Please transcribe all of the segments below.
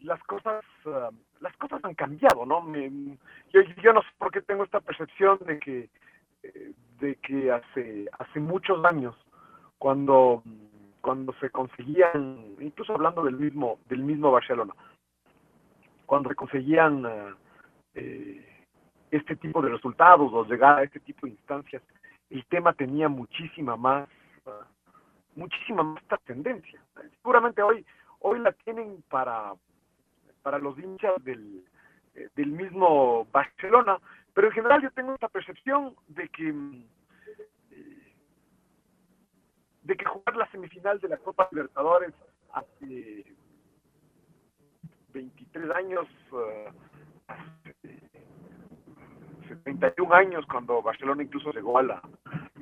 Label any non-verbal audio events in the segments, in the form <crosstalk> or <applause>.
las cosas eh, las cosas han cambiado, ¿no? yo, yo, no sé por qué tengo esta percepción de que de que hace hace muchos años cuando cuando se conseguían, incluso hablando del mismo, del mismo Barcelona, cuando se conseguían eh, eh, este tipo de resultados o llegar a este tipo de instancias, el tema tenía muchísima más, uh, muchísima más trascendencia. Seguramente hoy, hoy la tienen para, para los hinchas del, eh, del mismo Barcelona, pero en general yo tengo esta percepción de que de que jugar la semifinal de la Copa Libertadores hace 23 años, uh, hace 31 años, cuando Barcelona incluso llegó a la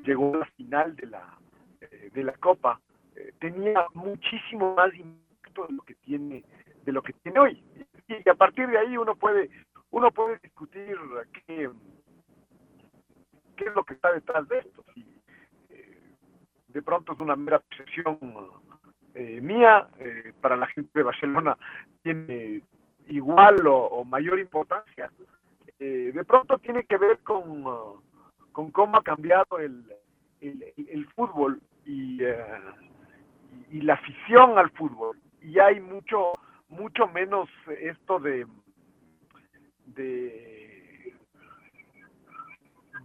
llegó a la final de la eh, de la Copa, eh, tenía muchísimo más impacto de lo que tiene de lo que tiene hoy. Y a partir de ahí uno puede uno puede discutir qué, qué es lo que está detrás de esto. Si, de pronto es una mera percepción eh, mía, eh, para la gente de Barcelona tiene igual o, mayor importancia. Eh, de pronto tiene que ver con, con cómo ha cambiado el, el, fútbol y, y la afición al fútbol. Y hay mucho, mucho menos esto de, de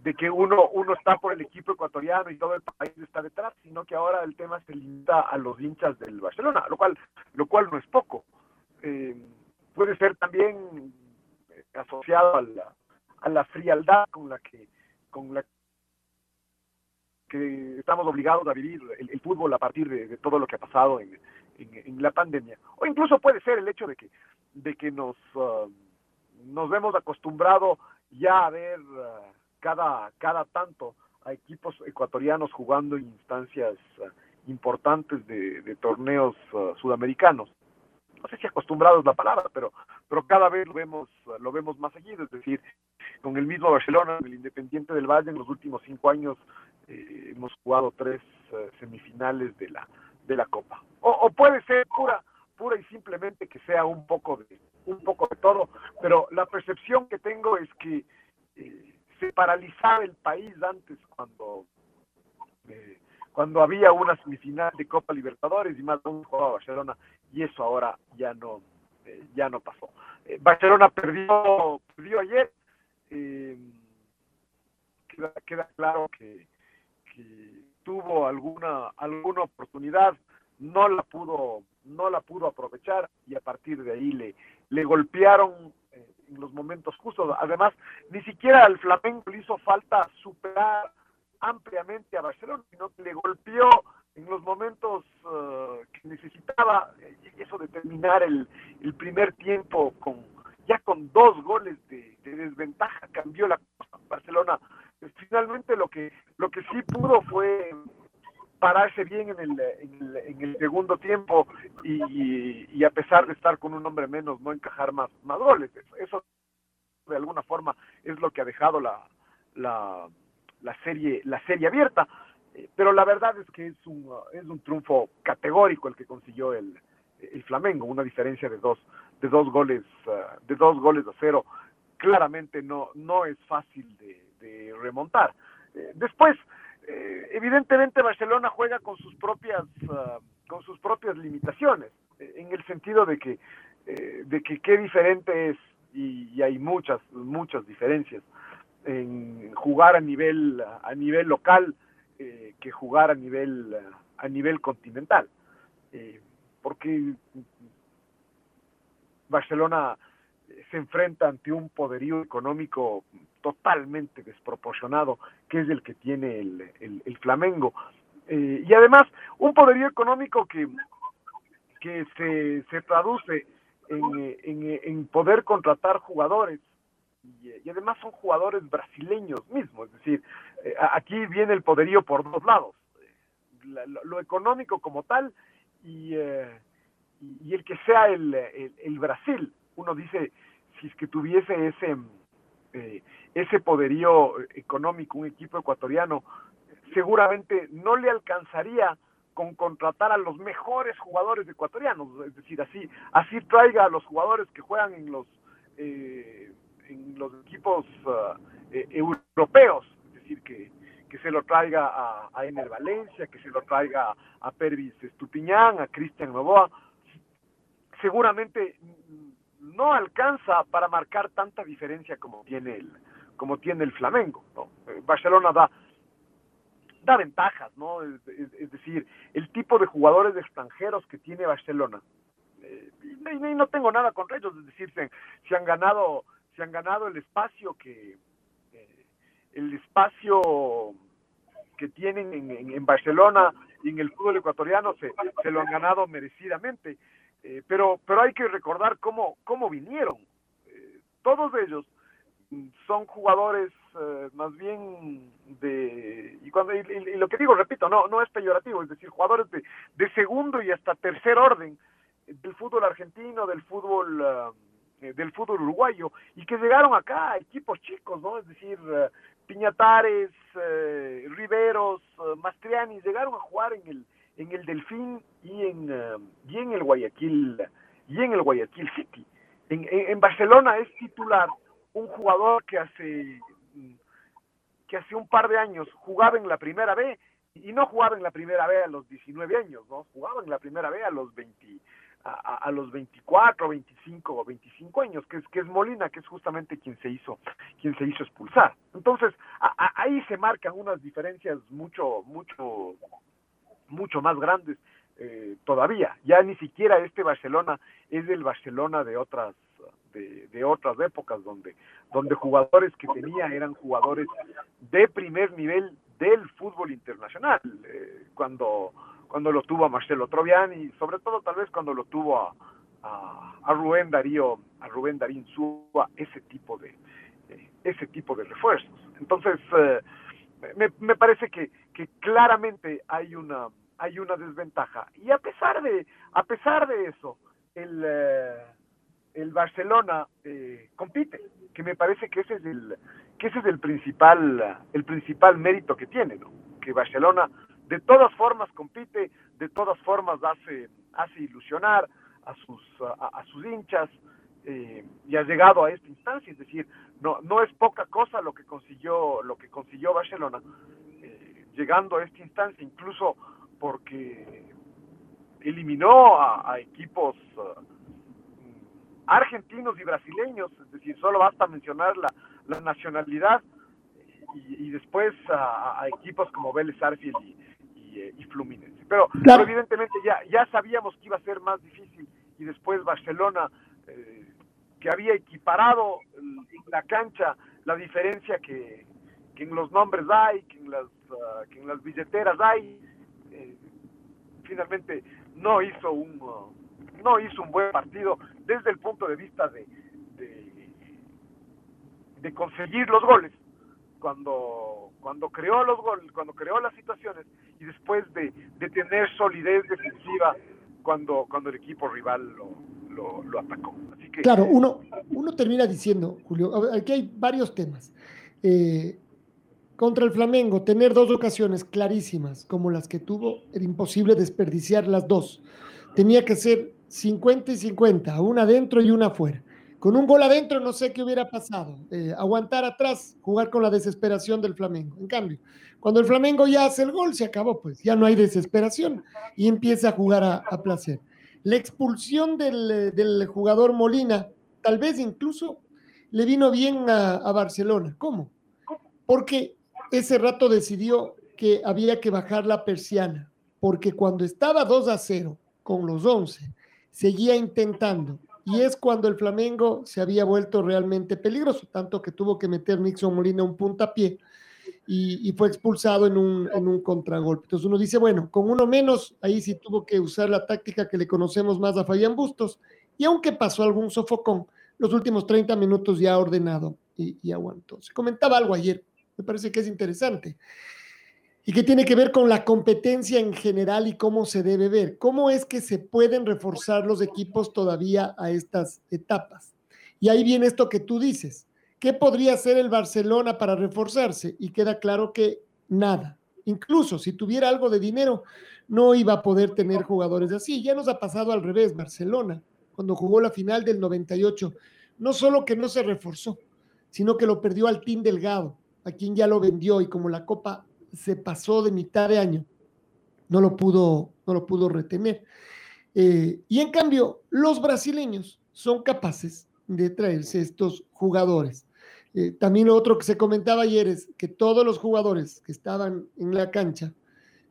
de que uno, uno está por el equipo ecuatoriano y todo el país está detrás, sino que ahora el tema se limita a los hinchas del Barcelona, lo cual, lo cual no es poco. Eh, puede ser también asociado a la, a la frialdad con la que con la que estamos obligados a vivir el, fútbol a partir de, todo lo que ha pasado en, en, la pandemia o incluso puede ser el hecho de que de que nos uh, nos vemos acostumbrado ya a ver uh, cada, cada tanto a equipos ecuatorianos jugando en instancias eh, importantes de, torneos eh, sudamericanos. No sé si acostumbrados la palabra, pero, pero cada vez lo vemos, lo vemos más seguido, es decir, con el mismo Barcelona, el Independiente del Valle, en los últimos cinco años eh, hemos jugado tres semifinales de la, de la Copa. O, puede ser pura, pura y simplemente que sea un poco de, un poco de todo, pero la percepción que tengo es que se paralizaba el país antes cuando eh, cuando había una semifinal de Copa Libertadores y más aún jugaba Barcelona y eso ahora ya no eh, ya no pasó. Eh, Barcelona perdió perdió ayer queda, claro que, tuvo alguna alguna oportunidad no la pudo no la pudo aprovechar y a partir de ahí le le golpearon en los momentos justos. Además, ni siquiera al Flamengo le hizo falta superar ampliamente a Barcelona, sino que le golpeó en los momentos uh, que necesitaba eso de terminar el, el, primer tiempo con ya con dos goles de, desventaja cambió la cosa. Barcelona finalmente lo que lo que sí pudo fue pararse bien en el, en el, segundo tiempo y, a pesar de estar con un hombre menos, no encajar más, más goles. Eso de alguna forma es lo que ha dejado la, la, la serie, la serie abierta. Eh, pero la verdad es que es un, es un triunfo categórico el que consiguió el, el Flamengo, una diferencia de dos, de dos goles, uh, de dos goles a cero. Claramente no, no es fácil de, de remontar. Eh, después, eh, evidentemente Barcelona juega con sus propias uh, con sus propias limitaciones eh, en el sentido de que de que qué diferente es, y, hay muchas, muchas diferencias, en jugar a nivel, a nivel local que jugar a nivel, a nivel continental. Porque Barcelona se enfrenta ante un poderío económico totalmente desproporcionado, que es el que tiene el, el, Flamengo. y además, un poderío económico que, que se, se traduce en, en, poder contratar jugadores y, además son jugadores brasileños mismos, es decir, eh, aquí viene el poderío por dos lados, lo, económico como tal y, eh, y, el que sea el, el, Brasil. Uno dice, si es que tuviese ese, eh, ese poderío económico un equipo ecuatoriano, seguramente no le alcanzaría con contratar a los mejores jugadores ecuatorianos, es decir, así, así traiga a los jugadores que juegan en los eh, en los equipos uh, eh, europeos, es decir, que, que se lo traiga a, a Ener Valencia, que se lo traiga a Pervis Estupiñán, a Cristian Novoa, seguramente no alcanza para marcar tanta diferencia como tiene el como tiene el Flamengo. Eh, Barcelona da da ventajas, ¿no? Es, decir, el tipo de jugadores extranjeros que tiene Barcelona. Eh, y, no tengo nada contra ellos, es decir, se, han ganado, se han ganado el espacio que eh, el espacio que tienen en, Barcelona y en el fútbol ecuatoriano se, se lo han ganado merecidamente. Eh, pero, pero hay que recordar cómo, cómo vinieron. todos ellos son jugadores eh, más bien de y cuando y, lo que digo repito no no es peyorativo es decir jugadores de, de segundo y hasta tercer orden del fútbol argentino del fútbol eh, del fútbol uruguayo y que llegaron acá equipos chicos no es decir uh, Piñatares Riveros Mastriani llegaron a jugar en el en el Delfín y en y en el Guayaquil y en el Guayaquil City en, en Barcelona es titular un jugador que hace que hace un par de años jugaba en la primera B y no jugaba en la primera B a los 19 años, ¿no? Jugaba en la primera B a los 20 a, a, los 24, 25 o 25 años, que es que es Molina, que es justamente quien se hizo quien se hizo expulsar. Entonces, ahí se marcan unas diferencias mucho mucho mucho más grandes eh, todavía. Ya ni siquiera este Barcelona es el Barcelona de otras de, otras épocas donde, donde jugadores que tenía eran jugadores de primer nivel del fútbol internacional, eh, cuando, cuando lo tuvo a Marcelo Troviani, sobre todo tal vez cuando lo tuvo a, Rubén Darío, a Rubén Darín Súa, ese tipo de ese tipo de refuerzos. Entonces, eh, me, me parece que, que claramente hay una hay una desventaja. Y a pesar de a pesar de eso el eh, el Barcelona eh, compite, que me parece que ese es el que ese es el principal el principal mérito que tiene, ¿no? Que Barcelona de todas formas compite, de todas formas hace hace ilusionar a sus a, sus hinchas eh, y ha llegado a esta instancia, es decir, no no es poca cosa lo que consiguió lo que consiguió Barcelona llegando a esta instancia, incluso porque eliminó a, equipos argentinos y brasileños, es decir, solo basta mencionar la, la nacionalidad y, después a, equipos como Vélez Arfield y, y, Fluminense. Pero, evidentemente ya, ya sabíamos que iba a ser más difícil y después Barcelona, eh, que había equiparado en la cancha la diferencia que, que en los nombres hay, que en las, que en las billeteras hay, eh, finalmente no hizo un... Uh, no hizo un buen partido desde el punto de vista de, de, conseguir los goles cuando cuando creó los goles, cuando creó las situaciones y después de, tener solidez defensiva cuando cuando el equipo rival lo, lo, atacó. Claro, uno, uno termina diciendo, Julio, aquí hay varios temas. Eh, contra el Flamengo, tener dos ocasiones clarísimas como las que tuvo, era imposible desperdiciar las dos. Tenía que ser 50 y 50, una adentro y una afuera. Con un gol adentro no sé qué hubiera pasado. Eh, aguantar atrás, jugar con la desesperación del Flamengo. En cambio, cuando el Flamengo ya hace el gol, se acabó, pues ya no hay desesperación y empieza a jugar a, placer. La expulsión del, del jugador Molina, tal vez incluso le vino bien a Barcelona. ¿Cómo? Porque ese rato decidió que había que bajar la persiana, porque cuando estaba 2 a 0 con los 11, seguía intentando. Y es cuando el Flamengo se había vuelto realmente peligroso, tanto que tuvo que meter Nixon Molina un puntapié y, fue expulsado en un, un contragolpe. Entonces uno dice, bueno, con uno menos, ahí sí tuvo que usar la táctica que le conocemos más a Fabián Bustos. Y aunque pasó algún sofocón, los últimos 30 minutos ya ordenado y, y aguantó. Se comentaba algo ayer, me parece que es interesante y que tiene que ver con la competencia en general y cómo se debe ver. ¿Cómo es que se pueden reforzar los equipos todavía a estas etapas? Y ahí viene esto que tú dices. ¿Qué podría hacer el Barcelona para reforzarse? Y queda claro que nada. Incluso si tuviera algo de dinero, no iba a poder tener jugadores así. Ya nos ha pasado al revés. Barcelona, cuando jugó la final del 98, no solo que no se reforzó, sino que lo perdió al Team Delgado, a quien ya lo vendió y como la Copa se pasó de mitad de año, no lo pudo, no lo pudo retener. Eh, y en cambio, los brasileños son capaces de traerse estos jugadores. Eh, también lo otro que se comentaba ayer es que todos los jugadores que estaban en la cancha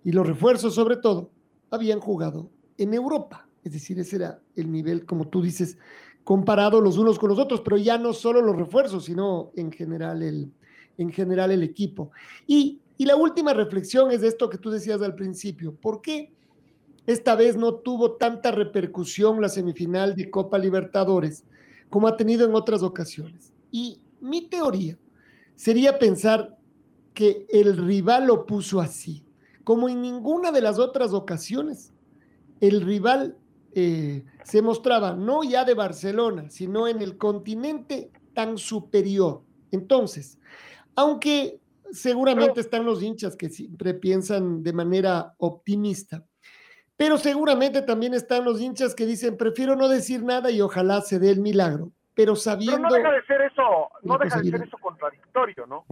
y los refuerzos sobre todo, habían jugado en Europa. Es decir, ese era el nivel, como tú dices, comparado los unos con los otros, pero ya no solo los refuerzos, sino en general el, en general el equipo. Y y la última reflexión es esto que tú decías al principio. ¿Por qué esta vez no tuvo tanta repercusión la semifinal de Copa Libertadores como ha tenido en otras ocasiones? Y mi teoría sería pensar que el rival lo puso así, como en ninguna de las otras ocasiones. El rival eh, se mostraba no ya de Barcelona, sino en el continente tan superior. Entonces, aunque seguramente están los hinchas que siempre piensan de manera optimista, pero seguramente también están los hinchas que dicen, prefiero no decir nada y ojalá se dé el milagro, pero sabiendo... no deja de ser eso, no deja de ser eso contradictorio, ¿no?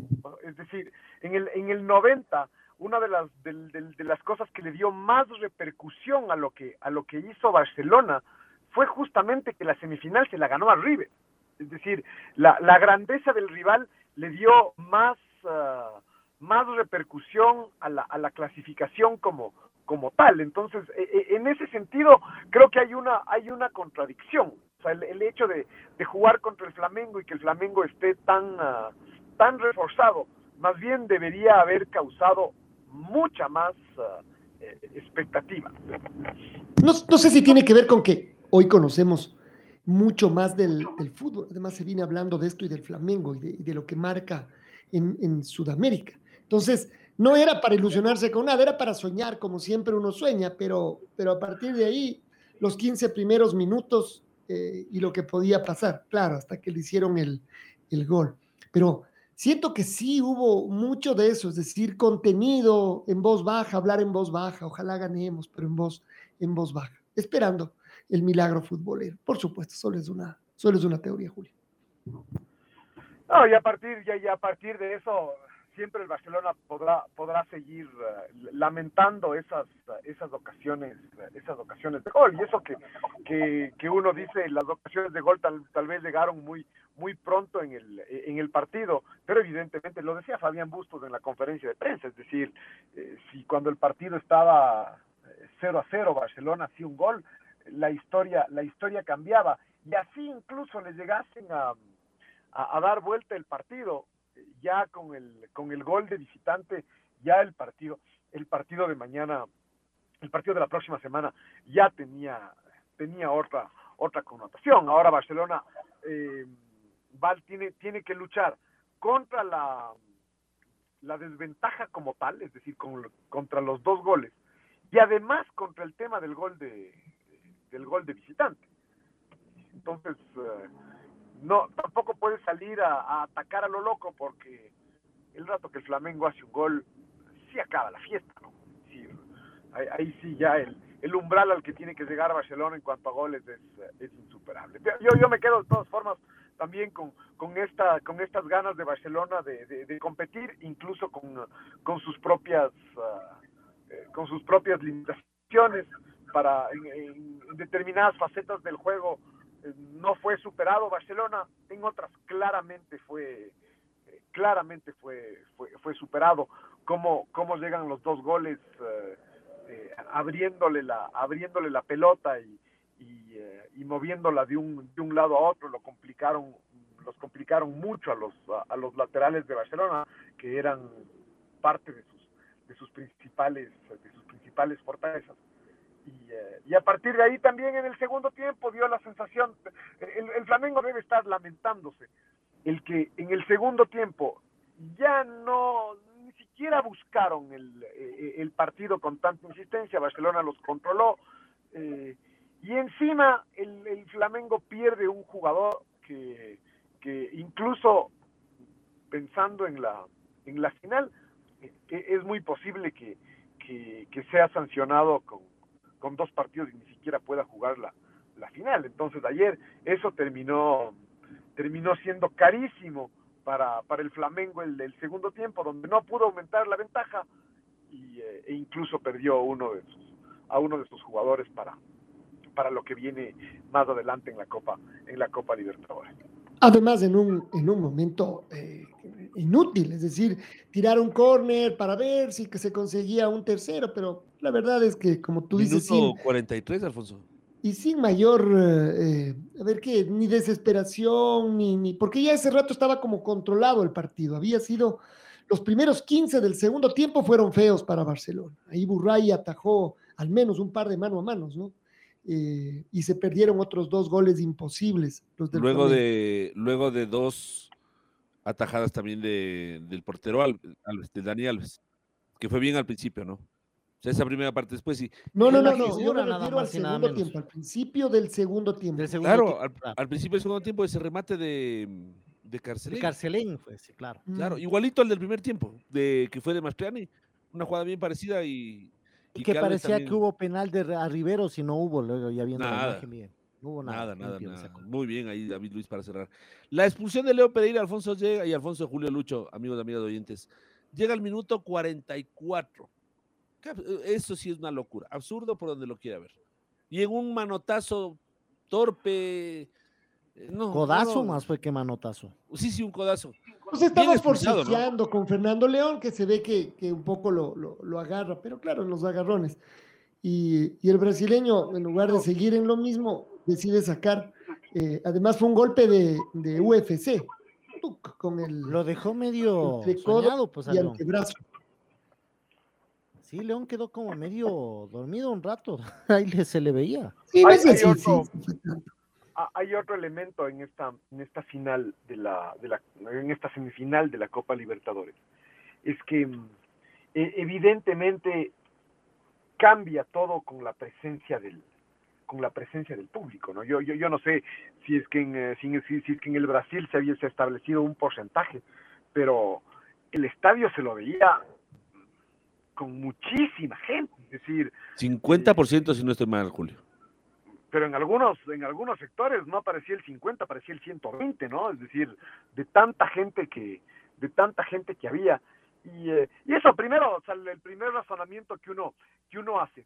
Es decir, en el, en el 90, una de las, de, de, de las cosas que le dio más repercusión a lo que, a lo que hizo Barcelona fue justamente que la semifinal se la ganó a River. Es decir, la, la grandeza del rival le dio más uh, más repercusión a la, a la clasificación como, como tal. Entonces, e, e, en ese sentido, creo que hay una, hay una contradicción. O sea, el, hecho de, de, jugar contra el Flamengo y que el Flamengo esté tan, uh, tan reforzado, más bien debería haber causado mucha más uh, expectativa. No, no, sé si tiene que ver con que hoy conocemos mucho más del, del fútbol. Además, se viene hablando de esto y del Flamengo y de, y de lo que marca en, en, Sudamérica. Entonces, no era para ilusionarse con nada, era para soñar como siempre uno sueña, pero, pero a partir de ahí, los 15 primeros minutos eh, y lo que podía pasar, claro, hasta que le hicieron el, el gol. Pero siento que sí hubo mucho de eso, es decir, contenido en voz baja, hablar en voz baja, ojalá ganemos, pero en voz, en voz baja, esperando el milagro futbolero. Por supuesto, solo es una, solo es una teoría, Julio. No, y a partir, ya a partir de eso, siempre el Barcelona podrá, podrá seguir uh, lamentando esas, esas ocasiones, esas ocasiones de gol. Y eso que, que, que uno dice, las ocasiones de gol tal, tal vez llegaron muy, muy pronto en el, en el partido, pero evidentemente lo decía Fabián Bustos en la conferencia de prensa, es decir, eh, si cuando el partido estaba 0 a 0, Barcelona hacía un gol, la historia, la historia cambiaba. Y así incluso les llegasen a a, dar vuelta el partido, ya con el, con el gol de visitante, ya el partido, el partido de mañana, el partido de la próxima semana ya tenía, tenía otra, otra connotación. Ahora Barcelona eh, tiene, tiene que luchar contra la, la desventaja como tal, es decir, con, contra los dos goles, y además contra el tema del gol de del gol de visitante. Entonces, eh, no tampoco puede salir a, atacar a lo loco porque el rato que el Flamengo hace un gol sí acaba la fiesta ¿no? sí, ahí, sí ya el, umbral al que tiene que llegar Barcelona en cuanto a goles es, insuperable yo, yo me quedo de todas formas también con, con esta con estas ganas de Barcelona de, competir incluso con, con sus propias uh, con sus propias limitaciones para en, determinadas facetas del juego eh, no fue superado Barcelona, en otras claramente fue claramente fue, fue, fue superado. Cómo, cómo llegan los dos goles abriéndole, la, abriéndole la pelota y, y, moviéndola de un, de un lado a otro, lo complicaron los complicaron mucho a los a, los laterales de Barcelona que eran parte de sus de sus principales de sus principales fortalezas y, eh, y a partir de ahí también en el segundo tiempo dio la sensación el, el, Flamengo debe estar lamentándose el que en el segundo tiempo ya no ni siquiera buscaron el, eh, el partido con tanta insistencia Barcelona los controló eh, y encima el, el Flamengo pierde un jugador que que incluso pensando en la, en la final, eh, es muy posible que, que, sea sancionado con, con, dos partidos y ni siquiera pueda jugar la, la final. Entonces ayer eso terminó, terminó siendo carísimo para, para el Flamengo el, el segundo tiempo, donde no pudo aumentar la ventaja y, eh, e incluso perdió uno de sus, a uno de sus jugadores para, para lo que viene más adelante en la Copa, en la Copa Libertadores. Además, en un, en un momento eh, inútil, es decir, tirar un córner para ver si que se conseguía un tercero, pero la verdad es que, como tú dices. Minuto 43, Alfonso. Y sin mayor, eh, a ver qué, ni desesperación, ni, ni. Porque ya ese rato estaba como controlado el partido. Había sido. Los primeros 15 del segundo tiempo fueron feos para Barcelona. Ahí Burray atajó al menos un par de mano a manos, ¿no? Eh, y se perdieron otros dos goles imposibles. luego, de, luego de dos atajadas también de, del portero Alves, de Dani Alves, que fue bien al principio, ¿no? O sea, esa primera parte después sí. No, no, no, no, yo me refiero al segundo tiempo, al principio del segundo tiempo. claro, Al, principio del segundo tiempo ese remate de, de Carcelén. De Carcelén fue, sí, claro. Claro, igualito al del primer tiempo, de que fue de Mastriani, una jugada bien parecida y y, que parecía que hubo penal de a Rivero, si no hubo, luego ya viendo nada, la imagen bien. No hubo nada. Nada, nada, Muy bien ahí David Luis para cerrar. La expulsión de Leo Pereira, Alfonso llega y Alfonso Julio Lucho, amigos y amigas de oyentes, llega al minuto 44. Eso sí es una locura, absurdo por donde lo quiera ver. Y en un manotazo torpe, eh, no, codazo más fue que manotazo. Sí, sí, un codazo. Pues estamos forcejeando con Fernando León, que se ve que, un poco lo, agarra, pero claro, en los agarrones. Y, el brasileño, en lugar de seguir en lo mismo, decide sacar. Eh, además, fue un golpe de, UFC. Con el, lo dejó medio soñado, pues, y antebrazo. Sí, León quedó como medio dormido un rato. <laughs> Ahí se le veía. Sí, sí, hay otro elemento en esta, en esta final de la, de la, en esta semifinal de la Copa Libertadores. Es que mm, e, evidentemente cambia todo con la presencia del, con la presencia del público, ¿no? Yo, yo, yo no sé si es que en, eh, si, si, es que en el Brasil se había establecido un porcentaje, pero el estadio se lo veía con muchísima gente, es decir... 50% si no estoy mal, Julio. Pero en algunos en algunos sectores no aparecía el 50, aparecía el 120, ¿no? Es decir, de tanta gente que de tanta gente que había. Y, eh, y eso primero, o sea, el primer razonamiento que uno que uno hace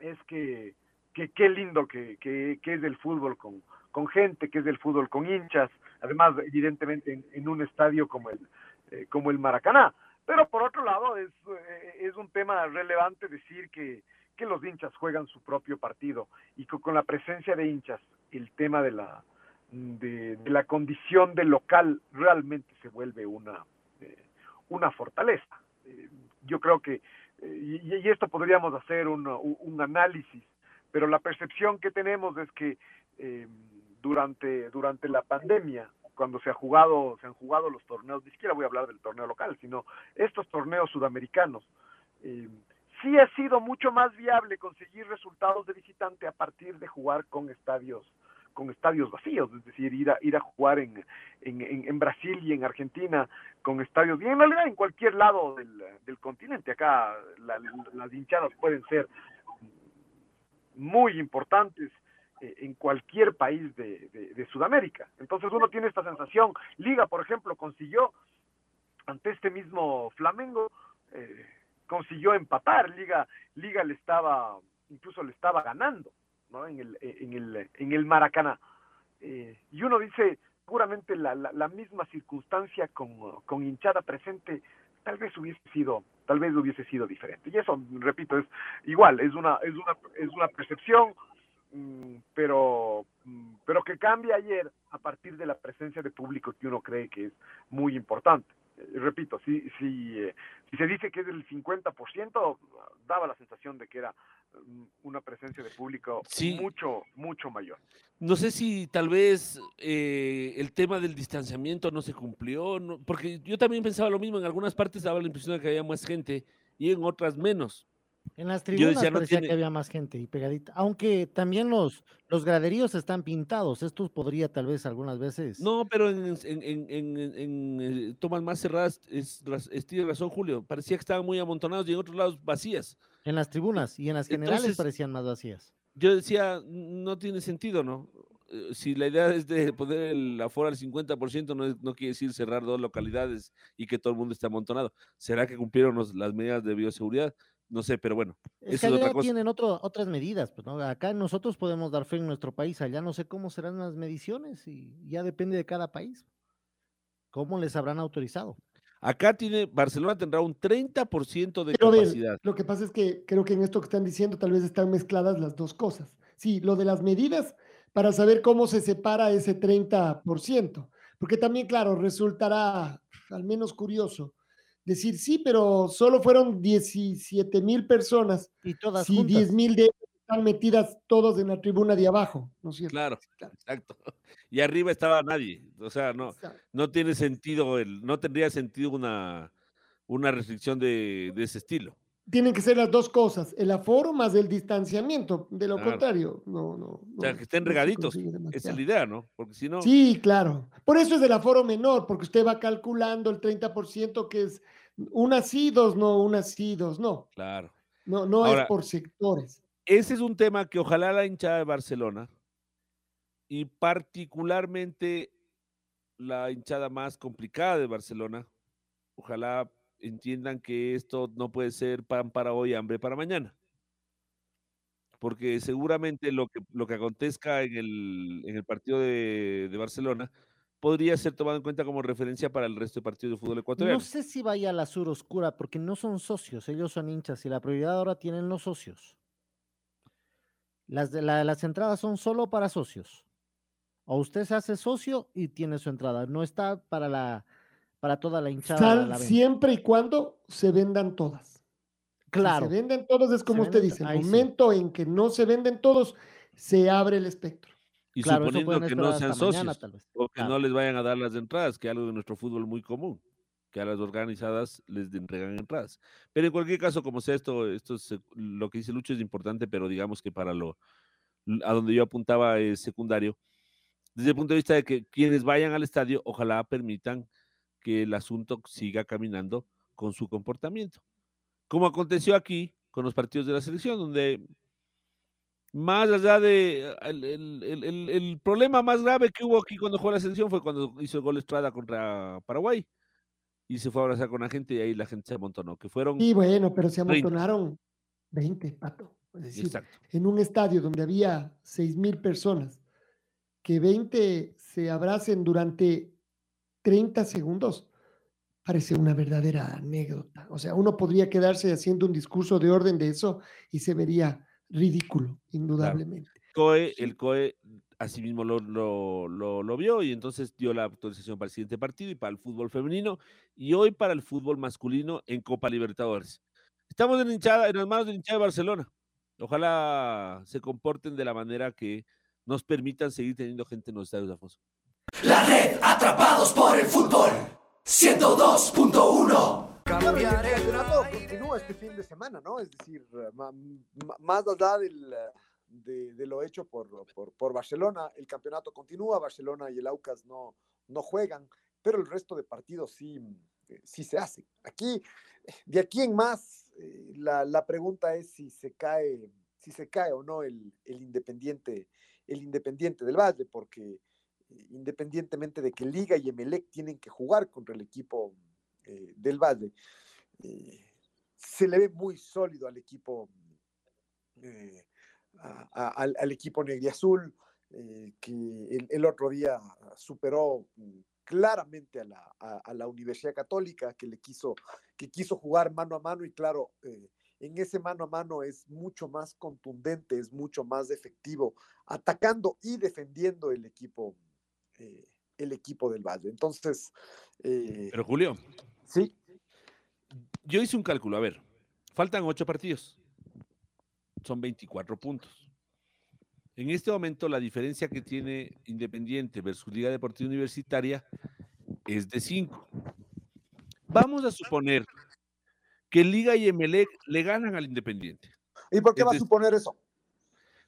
es que que qué lindo que, que, que es el fútbol con, con gente, que es el fútbol con hinchas, además evidentemente en, un estadio como el eh, como el Maracaná, pero por otro lado es, eh, es un tema relevante decir que que los hinchas juegan su propio partido y con, la presencia de hinchas, el tema de la, de, la condición del local realmente se vuelve una, eh, una fortaleza. Eh, yo creo que, eh, y, esto podríamos hacer un, un, análisis, pero la percepción que tenemos es que durante, durante la pandemia, cuando se ha jugado, se han jugado los torneos, ni siquiera voy a hablar del torneo local, sino estos torneos sudamericanos, sí ha sido mucho más viable conseguir resultados de visitante a partir de jugar con estadios con estadios vacíos, es decir, ir a, ir a jugar en, en, Brasil y en Argentina con estadios, y en realidad en cualquier lado del, continente, acá las hinchadas pueden ser muy importantes eh, en cualquier país de, de, Sudamérica. Entonces uno tiene esta sensación, Liga, por ejemplo, consiguió ante este mismo Flamengo, eh, consiguió empatar. Liga, Liga le estaba incluso le estaba ganando, ¿no? En el, en el, en el Maracaná. Eh, y uno dice, seguramente la, la, misma circunstancia con, con, hinchada presente tal vez hubiese sido tal vez hubiese sido diferente y eso repito es igual es una es una es una percepción pero mm, pero que cambia ayer a partir de la presencia de público que uno cree que es muy importante eh, repito, si, si, eh, si se dice que es del 50%, daba la sensación de que era mm, una presencia de público mucho, mucho mayor. No sé si tal vez eh, el tema del distanciamiento no se cumplió, porque yo también pensaba lo mismo, en algunas partes daba la impresión de que había más gente y en otras menos. En las tribunas parecía que había más gente y pegadita. Aunque también los, los graderíos están pintados. Esto podría tal vez algunas veces. No, pero en, eh, tomas más cerradas, es, tiene razón Julio. Parecía que estaban muy amontonados y en otros lados vacías. En las tribunas y en las generales parecían más vacías. Yo decía, no tiene sentido, ¿no? Eh, si la idea es de poner el aforo al 50%, no, no quiere decir cerrar dos localidades y que todo el mundo esté amontonado. ¿Será que cumplieron las medidas de bioseguridad? No sé, pero bueno. Es que allá tienen otras medidas, pues, ¿no? Acá nosotros podemos dar fe en nuestro país, allá no sé cómo serán las mediciones y ya depende de cada país. ¿Cómo les habrán autorizado? Acá tiene, Barcelona tendrá un 30% de capacidad. lo que pasa es que creo que en esto que están diciendo tal vez están mezcladas las dos cosas. Sí, lo de las medidas para saber cómo se separa ese 30%, porque también, claro, resultará al menos curioso decir, sí, pero solo fueron 17 mil personas. Y todas si 10 mil de ellas están metidas todos en la tribuna de abajo, ¿no es cierto? Claro, exacto. <laughs> Y arriba estaba nadie. O sea, no, no tiene sentido, el, no tendría sentido una, una restricción de, de ese estilo tienen que ser las dos cosas, el aforo más el distanciamiento. De lo contrario, no, no, O sea, que estén regaditos. Esa es la idea, ¿no? Porque si no. Sí, claro. Por eso es el aforo menor, porque usted va calculando el 30% que es unas sí, dos no, unas sí, dos no. Claro. No, no es por sectores. Ese es un tema que ojalá la hinchada de Barcelona y particularmente la hinchada más complicada de Barcelona, ojalá entiendan que esto no puede ser pan para hoy, hambre para mañana. Porque seguramente lo que, lo que acontezca en el, en el partido de, de Barcelona podría ser tomado en cuenta como referencia para el resto de partidos de fútbol ecuatoriano. No sé si vaya a la sur oscura, porque no son socios, ellos son hinchas y la prioridad ahora tienen los socios. Las, de las entradas son solo para socios. O usted se hace socio y tiene su entrada. No está para la para toda la hinchada. siempre y cuando se vendan todas. Claro. Si se venden todos, es como usted dice, el momento en que no se venden todos, se abre el espectro. Y suponiendo que no sean socios o que no les vayan a dar las entradas, que es algo de nuestro fútbol muy común, que a las organizadas les entregan entradas. Pero en cualquier caso, como sea esto, esto es, lo que dice Lucho es importante, pero digamos que para lo a donde yo apuntaba es secundario. Desde el punto de vista de que quienes vayan al estadio, ojalá permitan que el asunto siga caminando con su comportamiento. Como aconteció aquí con los partidos de la selección, donde más allá de el, problema más grave que hubo aquí cuando jugó la selección fue cuando hizo el gol Estrada contra Paraguay y se fue a abrazar con la gente y ahí la gente se amontonó, que fueron... Y bueno, pero se amontonaron 20, Pato. Es decir, en un estadio donde había 6 mil personas, que 20 se abracen durante 30 segundos, parece una verdadera anécdota. O sea, uno podría quedarse haciendo un discurso de orden de eso y se vería ridículo, indudablemente. COE, el COE asimismo lo, lo, lo, vio y entonces dio la autorización para el siguiente partido y para el fútbol femenino y hoy para el fútbol masculino en Copa Libertadores. Estamos en, hinchada, en las manos de hinchada de Barcelona. Ojalá se comporten de la manera que nos permitan seguir teniendo gente en los estadios de Afonso. La red Atrapados por el Fútbol 102.1 el campeonato continúa este fin de semana, ¿no? Es decir, más allá del, de, lo hecho por, por, Barcelona, el campeonato continúa, Barcelona y el Aucas no, no juegan, pero el resto de partidos sí, sí se hacen. Aquí, de aquí en más, eh, la, la pregunta es si se cae, si se cae o no el, el Independiente, el Independiente del Valle, porque independientemente de que Liga y Emelec tienen que jugar contra el equipo eh, del Valle, eh, se le ve muy sólido al equipo eh, al, al, equipo negriazul, eh, que el, otro día superó mm, claramente a la, a, la, Universidad Católica, que le quiso, que quiso jugar mano a mano y claro, en ese mano a mano es mucho más contundente, es mucho más efectivo, atacando y defendiendo el equipo, eh, el equipo del Valle. Entonces. Eh, Pero Julio. Sí. Yo hice un cálculo, a ver, faltan ocho partidos, son 24 puntos. En este momento la diferencia que tiene Independiente versus Liga Deportiva Universitaria es de 5. Vamos a suponer que Liga y Emelec le ganan al Independiente. ¿Y por qué va a suponer eso?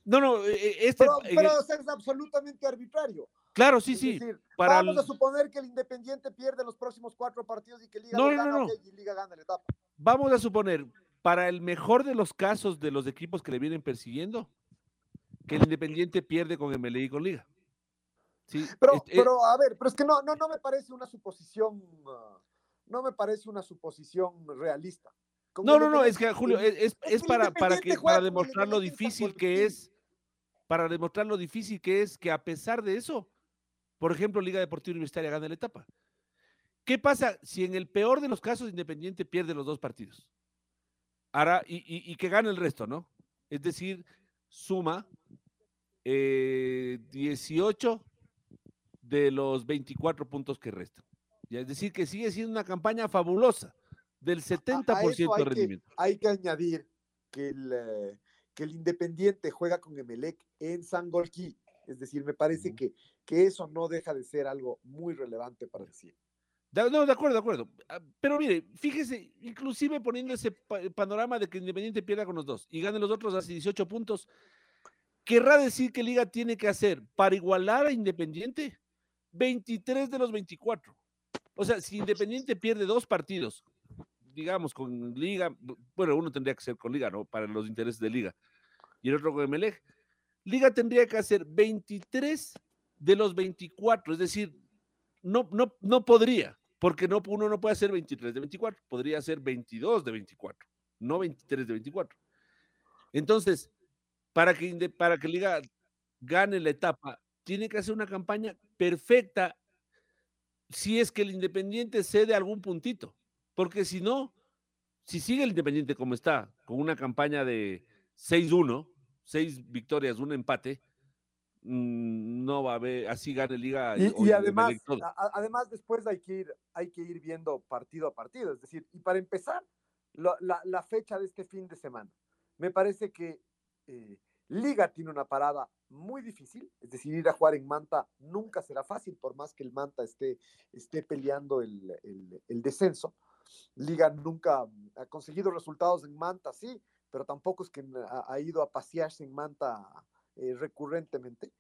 No, no, e, e, este, pero, es absolutamente arbitrario. Claro, sí, sí. vamos a suponer que el Independiente pierde los próximos cuatro partidos y que Liga, no, gana, y Liga gana la etapa. Vamos a suponer, para el mejor de los casos de los equipos que le vienen persiguiendo, que el Independiente pierde con MLI y con Liga. Sí, pero, eh pero a ver, pero es que no, no, no me parece una suposición, no me parece una suposición realista. no, no, no, es que Julio, es, es, para, para, que, para demostrar lo difícil que es, para demostrar lo difícil que es que a pesar de eso, por ejemplo, Liga Deportiva Universitaria gana la etapa. ¿Qué pasa si en el peor de los casos Independiente pierde los dos partidos? Hará, y, y, y que gane el resto, ¿no? Es decir, suma 18 eh, de los 24 puntos que restan. es decir, que sigue siendo una campaña fabulosa, del 70% de rendimiento. hay que añadir que el, eh, que el Independiente juega con Emelec en Sangolquí. Es decir, me parece que, que eso no deja de ser algo muy relevante para decir. no, de acuerdo, de acuerdo. Ah, pero mire, fíjese, inclusive poniendo ese panorama de que Independiente pierda con los dos y gane los otros hace 18 puntos, querrá decir que Liga tiene que hacer para igualar a Independiente 23 de los 24. O sea, si Independiente pierde dos partidos, digamos con Liga, bueno, uno tendría que ser con Liga, ¿no? Para los intereses de Liga, y el otro con Emelec. Liga tendría que hacer 23 de los 24, es decir, no, no, no podría, porque no, uno no puede hacer 23 de 24, podría ser 22 de 24, no 23 de 24. Entonces, para que, para que Liga gane la etapa, tiene que hacer una campaña perfecta si es que el Independiente cede algún puntito. Porque si no, si sigue el Independiente como está, con una campaña de 6-1, 6 victorias, un empate, mm, no va a haber, así gane Liga. Y, además, además después hay que, ir, hay que ir viendo partido a partido. Es decir, y para empezar, la, la fecha de este fin de semana. Me parece que eh, Liga tiene una parada muy difícil, es decir, ir a jugar en Manta nunca será fácil, por más que el Manta esté, esté peleando el, descenso. Liga nunca ha conseguido resultados en Manta, sí, pero tampoco es que ha, ido a pasearse en Manta eh, recurrentemente.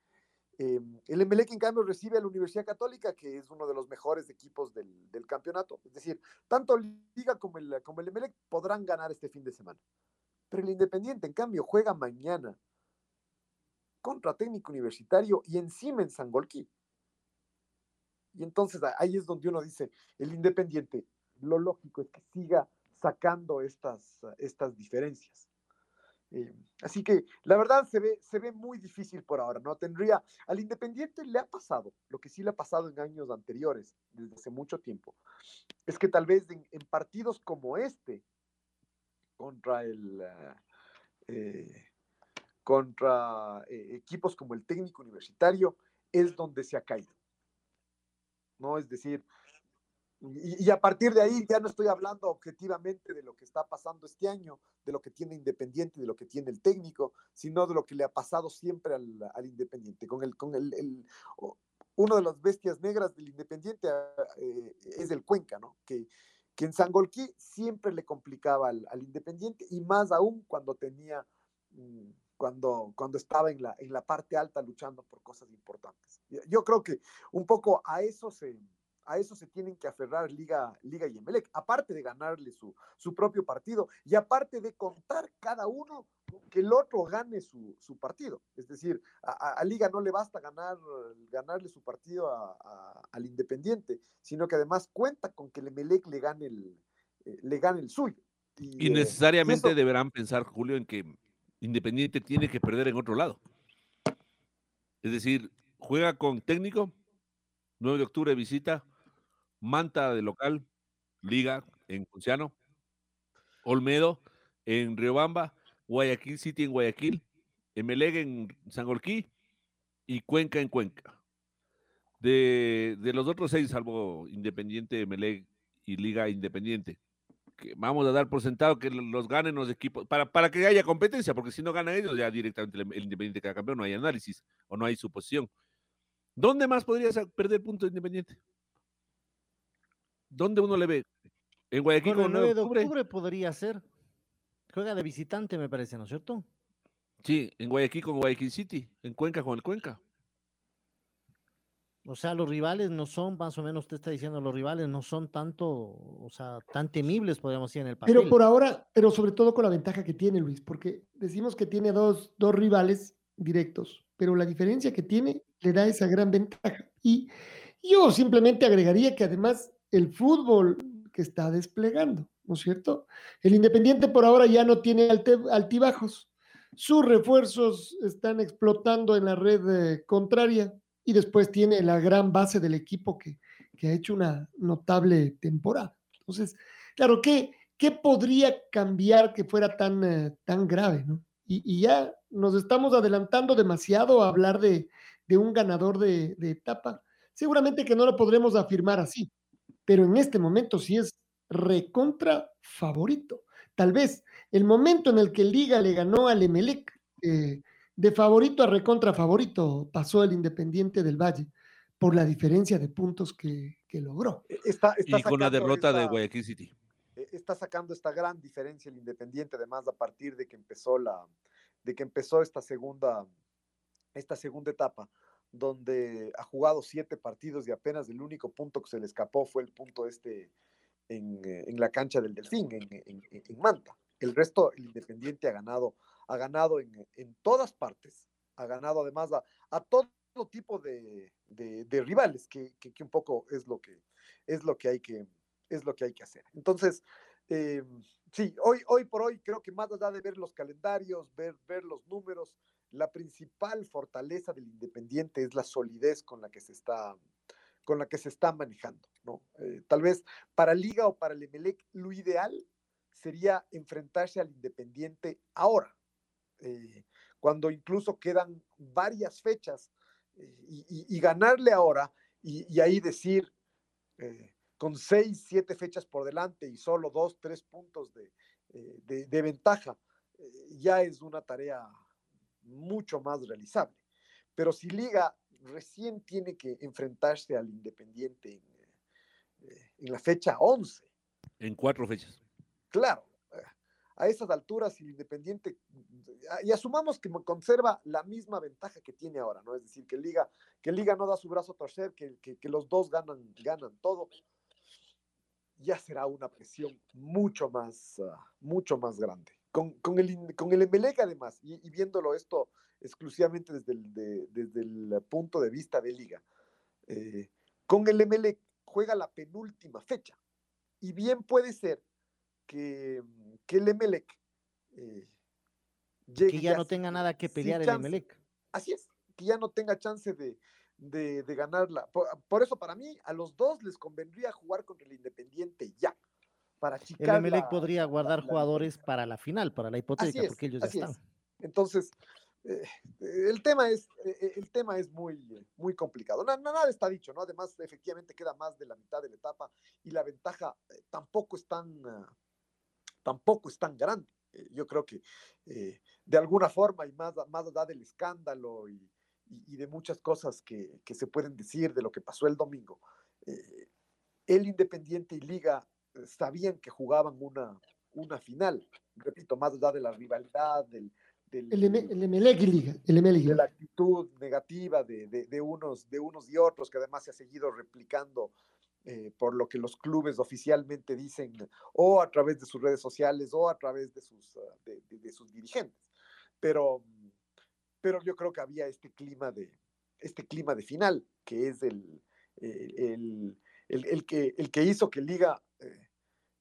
Eh, el Emelec, en cambio, recibe a la Universidad Católica, que es uno de los mejores equipos del, del campeonato. Es decir, tanto Liga como el, como el Emelec podrán ganar este fin de semana. Pero el Independiente, en cambio, juega mañana contra técnico universitario y encima en Sangolquí. Y entonces ahí es donde uno dice, el Independiente, lo lógico es que siga sacando estas, estas diferencias. Eh, así que la verdad se ve, se ve muy difícil por ahora, ¿no? Tendría, al Independiente le ha pasado, lo que sí le ha pasado en años anteriores, desde hace mucho tiempo, es que tal vez en partidos como este, contra el eh, contra eh, equipos como el técnico universitario es donde se ha caído. ¿No? Es decir, y, a partir de ahí ya no estoy hablando objetivamente de lo que está pasando este año, de lo que tiene Independiente, de lo que tiene el técnico, sino de lo que le ha pasado siempre al, Independiente. Con el, con el, uno de las bestias negras del Independiente eh, es el Cuenca, ¿no? Que, que en Sangolquí siempre le complicaba al, Independiente y más aún cuando tenía, mm, cuando, cuando estaba en la, en la parte alta luchando por cosas importantes. Yo creo que un poco a eso se, a eso se tienen que aferrar Liga, Liga y Emelec, aparte de ganarle su, su propio partido y aparte de contar cada uno que el otro gane su, su partido. Es decir, a, Liga no le basta ganar, ganarle su partido al Independiente, sino que además cuenta con que el Emelec le gane el, eh, le gane el suyo. Y, eh, necesariamente deberán pensar, Julio, en que Independiente tiene que perder en otro lado. Es decir, juega con técnico, 9 de octubre visita, Manta de local, Liga en Cunciano, Olmedo en Riobamba, Guayaquil City en Guayaquil, Emeleg en Sangolquí y Cuenca en Cuenca. De, de los otros seis, salvo Independiente, Emeleg y Liga Independiente, que vamos a dar por sentado que los ganen los equipos, para, para que haya competencia, porque si no ganan ellos, ya directamente el, el Independiente queda campeón, no hay análisis o no hay suposición. ¿Dónde más podrías perder puntos Independiente? ¿Dónde uno le ve? En Guayaquil Con el 9 9 de octubre. octubre podría ser. Juega de visitante, me parece, ¿no es cierto? Sí, en Guayaquil con Guayaquil City, en Cuenca con el Cuenca. O sea, los rivales no son, más o menos usted está diciendo, los rivales no son tanto, o sea, tan temibles, podríamos decir, en el papel. Pero por ahora, pero sobre todo con la ventaja que tiene Luis, porque decimos que tiene dos, dos rivales directos, pero la diferencia que tiene le da esa gran ventaja. Y yo simplemente agregaría que además el fútbol que está desplegando, ¿no es cierto? El Independiente por ahora ya no tiene altibajos. Sus refuerzos están explotando en la red eh, contraria y después tiene la gran base del equipo que, que ha hecho una notable temporada. Entonces, claro, ¿qué, qué podría cambiar que fuera tan, eh, tan grave? ¿no? Y, y ya nos estamos adelantando demasiado a hablar de, de un ganador de, de etapa. Seguramente que no lo podremos afirmar así, pero en este momento sí es recontra favorito. Tal vez el momento en el que Liga le ganó al Emelec, eh, de favorito a recontra favorito, pasó el Independiente del Valle por la diferencia de puntos que, que logró. Está, está Y con la derrota de esta- Guayaquil City. eh, está sacando esta gran diferencia el Independiente, además a partir de que empezó la, de que empezó esta segunda, esta segunda etapa, donde ha jugado siete partidos y apenas el único punto que se le escapó fue el punto este en, eh, en la cancha del Delfín, en, en- en- en Manta. El resto, el Independiente ha ganado, ha ganado en, todas partes, ha ganado además a, a todo tipo de, de- rivales, que, que- un poco es lo que, es lo que hay que, es lo que hay que hacer. Entonces, eh, sí, hoy, hoy por hoy creo que más allá de ver los calendarios, ver, ver los números, la principal fortaleza del Independiente es la solidez con la que se está, con la que se está manejando. ¿no? Eh, tal vez para Liga o para el Emelec, lo ideal sería enfrentarse al Independiente ahora, eh, cuando incluso quedan varias fechas eh, y, ganarle ahora y, ahí decir, con seis, siete fechas por delante y solo dos, tres puntos de, de- de ventaja, ya es una tarea mucho más realizable. Pero si Liga recién tiene que enfrentarse al Independiente en, eh, en la fecha 11, En cuatro fechas. claro, a esas alturas el Independiente, y asumamos que conserva la misma ventaja que tiene ahora, ¿no? Es decir, que Liga, que Liga no da su brazo a torcer, que, que- que los dos ganan, ganan todo, ya será una presión mucho más, ah, mucho más grande. Con, con el, con el Emelec además, y, y viéndolo esto exclusivamente desde el, de- desde el punto de vista de Liga, eh, con el Emelec juega la penúltima fecha, y bien puede ser que, que el Emelec eh, llegue que ya no tenga nada que pelear el chance. Emelec. Así es, que ya no tenga chance de, de, de ganarla. Por, por eso, para mí, a los dos les convendría jugar contra el Independiente ya. Para El achicar Emelec la- podría guardar la jugadores para la final, para la es, porque ellos ya están. es. Entonces, eh, el tema es, eh, el tema es muy, muy complicado. Na- Nada está dicho, ¿no? Además, efectivamente queda más de la mitad de la etapa y la ventaja eh, tampoco es tan, ah, tampoco es tan grande. Eh, yo creo que eh, de alguna forma y más, más allá del escándalo y, y- y de muchas cosas que, que se pueden decir de lo que pasó el domingo, eh, el Independiente y Liga eh, sabían que jugaban una, una final. Repito, más allá de la rivalidad, del, del- El, el. El de la actitud negativa de, de- de unos, de unos y otros, que además se ha seguido replicando eh, por lo que los clubes oficialmente dicen, o a través de sus redes sociales, o a través de sus, ah, de, de- de sus dirigentes. Pero, pero yo creo que había este clima de, este clima de final, que es el, el, el- el- el que, el que hizo que Liga eh,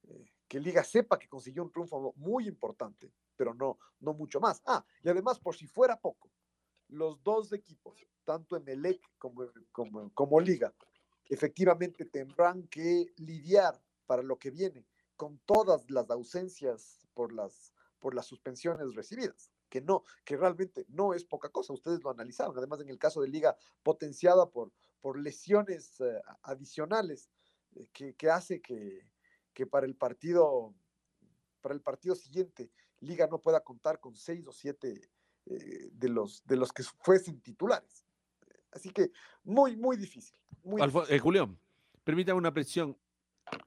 eh, que Liga sepa que consiguió un triunfo muy importante, pero no, no mucho más. Ah, y además, por si fuera poco, los dos equipos, tanto Emelec como, como, como Liga, efectivamente tendrán que lidiar para lo que viene con todas las ausencias por las, por las suspensiones recibidas, que no, que realmente no es poca cosa, ustedes lo analizaron, además en el caso de Liga potenciada por, por lesiones eh, adicionales, eh, que, que, hace que, que para el partido, para el partido siguiente, Liga no pueda contar con seis o siete eh, de, los, de los que fuesen titulares. Así que muy, muy difícil. Muy difícil. Julián, permítame una presión.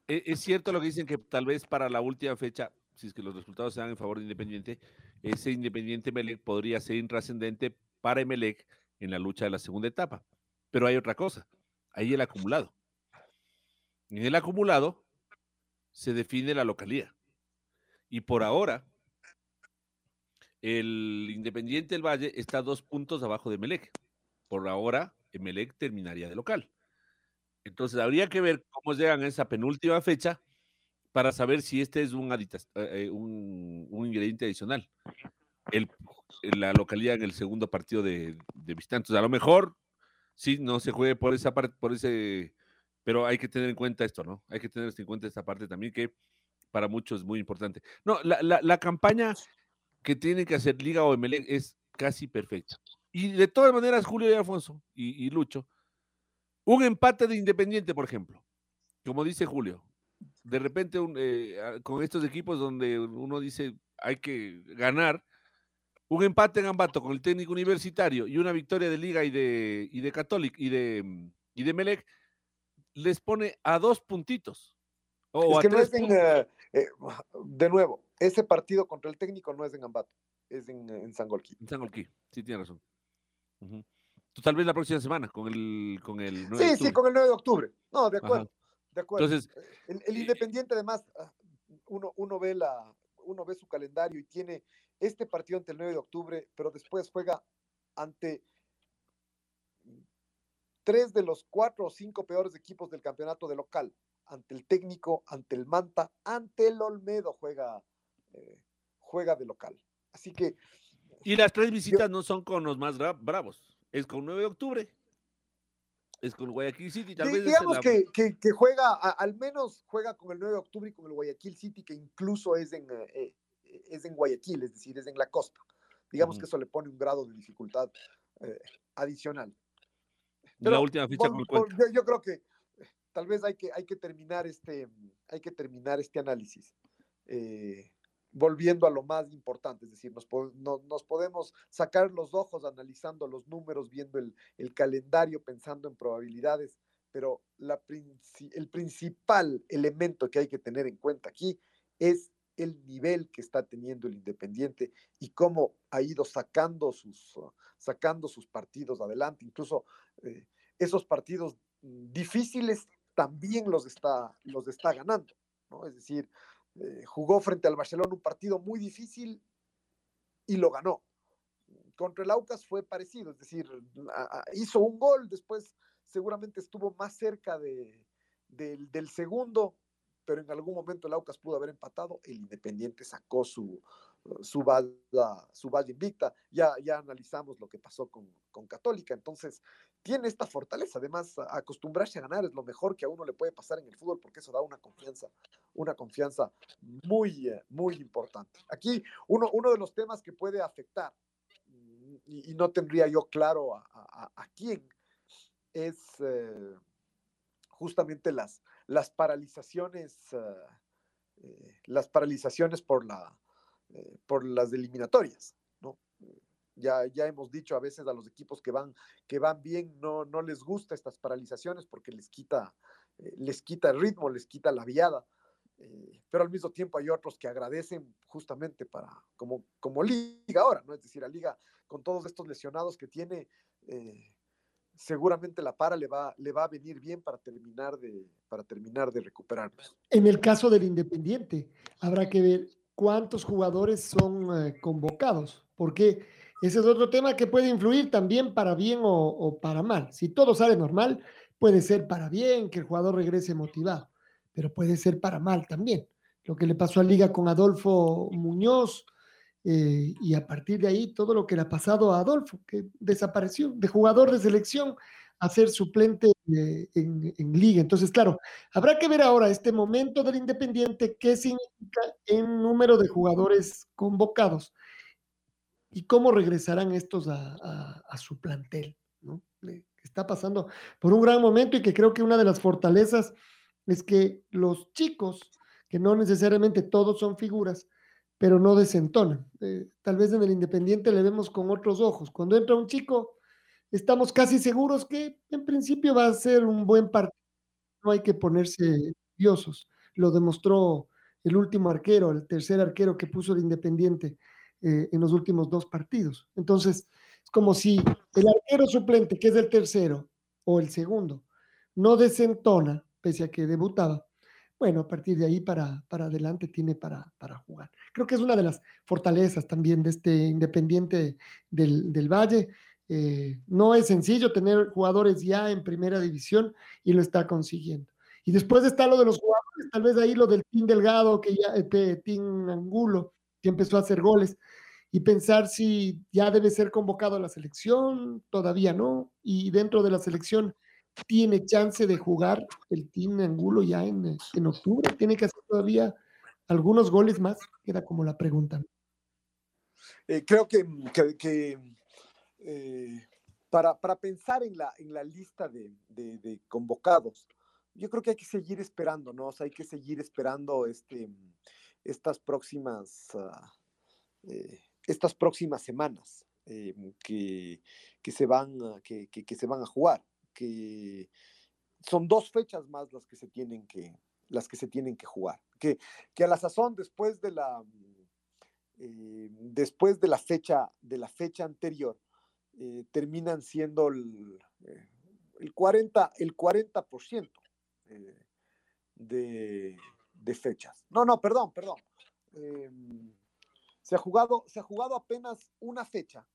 E- Es cierto lo que dicen que tal vez para la última fecha, si es que los resultados se dan en favor de Independiente, ese Independiente Melec podría ser intrascendente para Emelec en la lucha de la segunda etapa. Pero hay otra cosa, ahí el acumulado. En el acumulado se define la localía. Y por ahora, el Independiente del Valle está dos puntos abajo de Emelec. Por ahora, Emelec terminaría de local. Entonces habría que ver cómo llegan a esa penúltima fecha para saber si este es un, aditas- eh, eh, un, un ingrediente adicional. El, la localidad en el segundo partido de, de visitantes. A lo mejor sí no se juegue por esa parte, por ese, pero hay que tener en cuenta esto, ¿no? Hay que tener en cuenta esta parte también que para muchos es muy importante. No, la, la, la campaña que tiene que hacer Liga o es casi perfecta. Y de todas maneras, Julio y Alfonso y, y Lucho, un empate de Independiente, por ejemplo, como dice Julio, de repente un, eh, con estos equipos donde uno dice hay que ganar, un empate en Ambato con el técnico universitario y una victoria de Liga y de, y de Católic y de, mm, y de Melec, les pone a dos puntitos. O Es a que no es en, eh, eh, de nuevo, ese partido contra el técnico no es en Ambato, es en, en Sangolquí. En Sangolquí, sí tiene razón. Tal vez la próxima semana con el, con el 9 de Sí, sí, octubre. con el 9 de octubre. No, de Ajá. Acuerdo. De acuerdo. Entonces, el, el eh, Independiente, además, ah, uno, uno, ve la, uno ve su calendario y tiene este partido ante el 9 de octubre, pero después juega ante tres de los cuatro o cinco peores equipos del campeonato de local. Ante el técnico, ante el Manta, ante el Olmedo juega, eh, juega de local. Así que Y las tres visitas no son con los más bra- bravos. Es con 9 de octubre. Es con Guayaquil City. Tal vez digamos la- que, que- que juega, a- al menos juega con el 9 de octubre y con el Guayaquil City, que incluso es en, eh, eh, es en Guayaquil, es decir, es en la costa. Digamos que eso le pone un grado de dificultad eh, adicional. la última el vol- cuento. yo, yo creo que eh, tal vez hay que, hay que terminar este, hay que terminar este análisis. eh, volviendo a lo más importante, es decir, nos, nos podemos sacar los ojos analizando los números, viendo el, el calendario, pensando en probabilidades, pero la el principal elemento que hay que tener en cuenta aquí es el nivel que está teniendo el Independiente y cómo ha ido sacando sus, uh, sacando sus partidos adelante, incluso eh, esos partidos mm, difíciles también los está, los está ganando, ¿no? Es decir, eh, jugó frente al Barcelona un partido muy difícil y lo ganó. Contra el Aucas fue parecido, es decir, hizo un gol, después seguramente estuvo más cerca de, del, segundo, pero en algún momento el Aucas pudo haber empatado, el Independiente sacó su, su valla, su valla invicta, ya, ya analizamos lo que pasó con, con Católica, entonces tiene esta fortaleza, además acostumbrarse a ganar es lo mejor que a uno le puede pasar en el fútbol porque eso da una confianza, una confianza muy, eh, muy importante. Aquí uno, uno de los temas que puede afectar, mm, y, no tendría yo claro a, quién, es eh, justamente las, las paralizaciones, eh, las paralizaciones por, la, por las eliminatorias. Ya, ya hemos dicho a veces a los equipos que van, que van bien, no, no les gusta estas paralizaciones porque les quita, eh, les quita el ritmo, les quita la viada. eh, pero al mismo tiempo hay otros que agradecen justamente para, como, como Liga ahora, ¿no? Es decir, a Liga con todos estos lesionados que tiene, eh, seguramente la para le va, le va a venir bien para terminar de, para terminar de recuperarnos. En el caso del Independiente, habrá que ver cuántos jugadores son eh, convocados, porque ese es otro tema que puede influir también para bien o, para mal. Si todo sale normal, puede ser para bien que el jugador regrese motivado, pero puede ser para mal también. lo que le pasó a Liga con Adolfo Muñoz, eh, y a partir de ahí todo lo que le ha pasado a Adolfo, que desapareció de jugador de selección a ser suplente eh, en, en, liga. Entonces, claro, habrá que ver ahora este momento del Independiente, qué significa en número de jugadores convocados y cómo regresarán estos a, su plantel, ¿no? Está pasando por un gran momento y que creo que una de las fortalezas es que los chicos, que no necesariamente todos son figuras, pero no desentonan. Eh, tal vez en el Independiente le vemos con otros ojos. Cuando entra un chico, estamos casi seguros que en principio va a ser un buen partido. No hay que ponerse nerviosos. Lo demostró el último arquero, el tercer arquero que puso el Independiente eh, en los últimos dos partidos. Entonces, es como si el arquero suplente, que es el tercero o el segundo, no desentona, pese a que debutaba, bueno, a partir de ahí para, para adelante tiene para, para, jugar. Creo que es una de las fortalezas también de este Independiente del, del Valle. Eh, no es sencillo tener jugadores ya en primera división y lo está consiguiendo. Y después está lo de los jugadores, tal vez ahí lo del Team Delgado, que ya, este Team Angulo, que empezó a hacer goles, y pensar si ya debe ser convocado a la selección, todavía no, y dentro de la selección tiene chance de jugar el Team Angulo ya en, en octubre, tiene que hacer todavía algunos goles más, era como la pregunta. Eh, creo que, eh, para, para, pensar en la, en la lista de, de, de, convocados, yo creo que hay que seguir esperando, ¿no? O sea, hay que seguir esperando este, estas próximas, uh, eh, estas próximas semanas que, que, se van, que, que se van a jugar que son dos fechas más las que se tienen que, las que, se tienen que jugar. Que, que a la sazón, después de la, eh, después de la fecha, de la fecha anterior, eh, terminan siendo el, eh, el 40%, el 40% eh, de, de, fechas. No, no, perdón, perdón. Em, se, ha jugado, se ha jugado apenas una fecha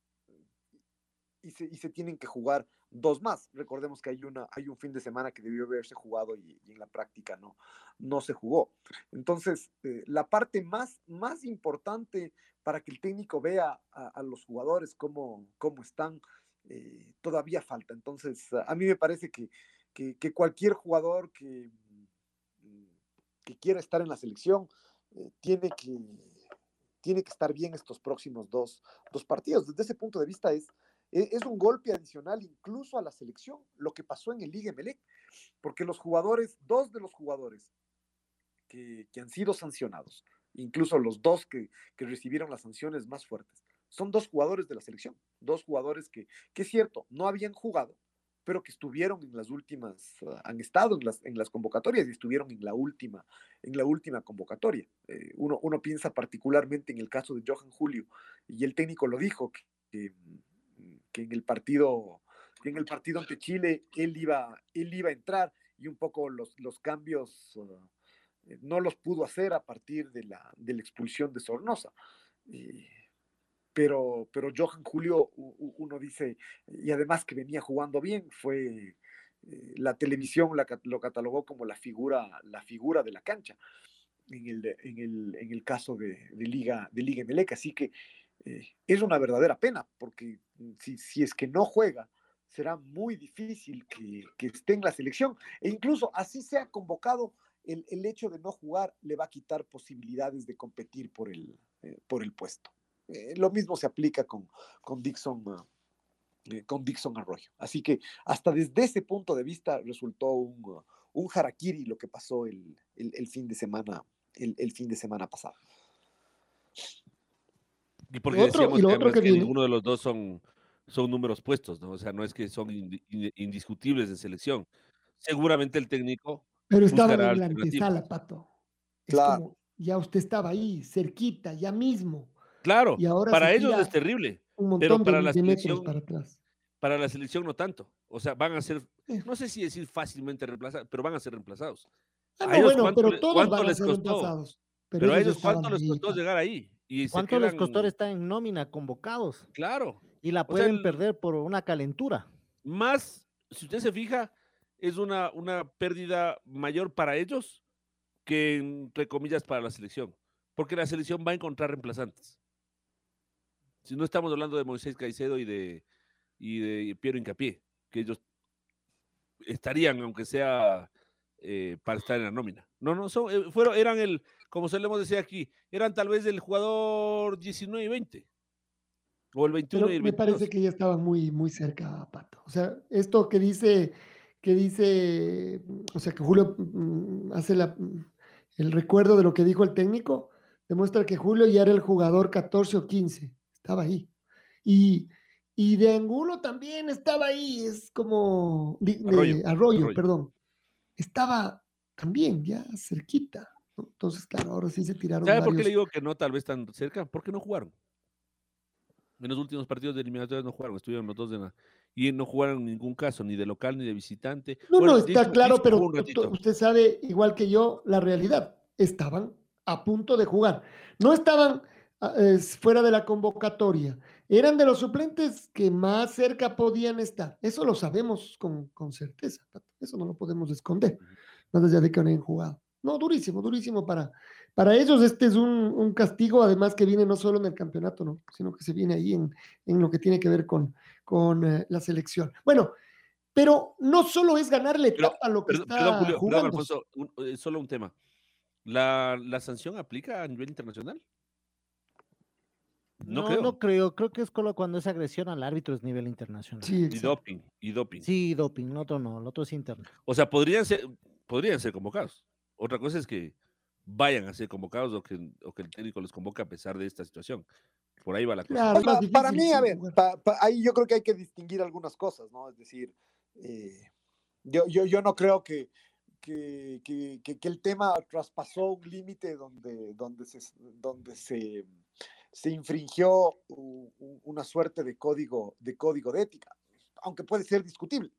y se, y se tienen que jugar dos más. Recordemos que hay, una, hay un fin de semana que debió haberse jugado y, en la práctica no, no se jugó. Entonces, eh, la parte más, más importante para que el técnico vea a, los jugadores cómo, cómo están, eh, todavía falta. Entonces, a mí me parece que, que cualquier jugador que, que, quiera estar en la selección eh, tiene que tiene que estar bien estos próximos dos, dos partidos. Desde ese punto de vista es, e-, es un golpe adicional incluso a la selección, lo que pasó en el Liga Melec, porque los jugadores, dos de los jugadores que, que han sido sancionados, incluso los dos que, que, recibieron las sanciones más fuertes, son dos jugadores de la selección, dos jugadores que, que es cierto, no habían jugado, pero que estuvieron en las últimas, uh, han estado en las, en las convocatorias y estuvieron en la última, en la última convocatoria. Eh, uno, uno piensa particularmente en el caso de Johan Julio, y el técnico lo dijo, que, que que en el partido, en el partido ante Chile él iba, él iba a entrar y un poco los, los cambios uh, no los pudo hacer a partir de la, de la expulsión de Sornosa. Eh, pero, pero Johan Julio, uno dice, y además que venía jugando bien, fue eh, la televisión la, lo catalogó como la figura, la figura de la cancha en el, en el, en el caso de, de, Liga, de Liga Melec. Así que eh, es una verdadera pena, porque si, si, es que no juega, será muy difícil que, que, esté en la selección. E incluso así sea convocado, el, el, hecho de no jugar le va a quitar posibilidades de competir por el, eh, por el puesto. Eh, lo mismo se aplica con, con Dixon. Uh, con Dixon Arroyo. Así que hasta desde ese punto de vista resultó un, uh, un harakiri lo que pasó el, el, el fin de semana, el, fin de semana pasado. Y porque otro, decíamos y lo que, otro que, que ninguno de los dos son, son números puestos, ¿no? O sea, no es que son indiscutibles de selección. Seguramente el técnico. Pero estaba en la antesala, Pato. Es claro. Como, ya usted estaba ahí, cerquita, ya mismo. Claro, y ahora para ellos es terrible. pero para la selección. Para, atrás. para la selección no tanto. O sea, van a ser, no sé si decir fácilmente reemplazados, pero van a ser reemplazados. Ah, no, bueno, pero todos van a ser costó? reemplazados. Pero, pero a ellos, ¿cuánto les costó llegar ahí? Y ¿Cuánto quedan... les costó estar en nómina convocados? Claro. Y la pueden o sea, perder por una calentura. Más, si usted se fija, es una, una pérdida mayor para ellos que entre comillas para la selección, porque la selección va a encontrar reemplazantes. Si no estamos hablando de Moisés Caicedo y de, y de Piero Incapié, que ellos estarían, aunque sea eh, para estar en la nómina. No, no, son, eh, fueron, eran el, como solemos decir aquí, eran tal vez el jugador 19 y 20. O el 21 Pero y el me 22. parece que ya estaban muy, muy cerca, Pato. O sea, esto que dice, que dice, o sea, que Julio mm, hace la, mm, el recuerdo de lo que dijo el técnico, demuestra que Julio ya era el jugador 14 o 15, estaba ahí. Y, y de Angulo también estaba ahí, es como, de Arroyo, Arroyo, Arroyo. perdón, estaba también ya cerquita. ¿no? Entonces, claro, ahora sí se tiraron ¿Sabe por qué le digo que no tal vez tan cerca? Porque no jugaron. En los últimos partidos de eliminatorias no jugaron, estuvieron los dos de la... Y no jugaron en ningún caso, ni de local ni de visitante. No, Bueno, no, está claro, pero usted sabe, igual que yo, la realidad. Estaban a punto de jugar. No estaban es, fuera de la convocatoria. Eran de los suplentes que más cerca podían estar. Eso lo sabemos con, con certeza. Eso no lo podemos esconder. Más allá de que no hayan jugado. No, durísimo, durísimo para, para ellos. Este es un, un castigo, además que viene no solo en el campeonato, ¿no? sino que se viene ahí en, en lo que tiene que ver con, con eh, la selección. Bueno, pero no solo es ganarle a lo que Perdón, está perdón, Julio, perdón, jugando. Alfonso, un- eh, solo un tema. ¿La, ¿La sanción aplica a nivel internacional? No, No, creo. no creo. Creo que es solo cuando es agresión al árbitro es nivel internacional. Sí, Y doping, y doping. Sí, doping, el otro no, el otro es interno. O sea, podrían ser, podrían ser convocados. Otra cosa es que vayan a ser convocados o que, o que el técnico los convoque a pesar de esta situación. Por ahí va la cosa. Claro, para mí, a ver, jugar. pa- pa- ahí yo creo que hay que distinguir algunas cosas, ¿no? Es decir, eh, yo, yo, yo no creo que, que, que- que- que el tema traspasó un límite donde, donde, se, donde se, se infringió una suerte de código, de código de ética, aunque puede ser discutible.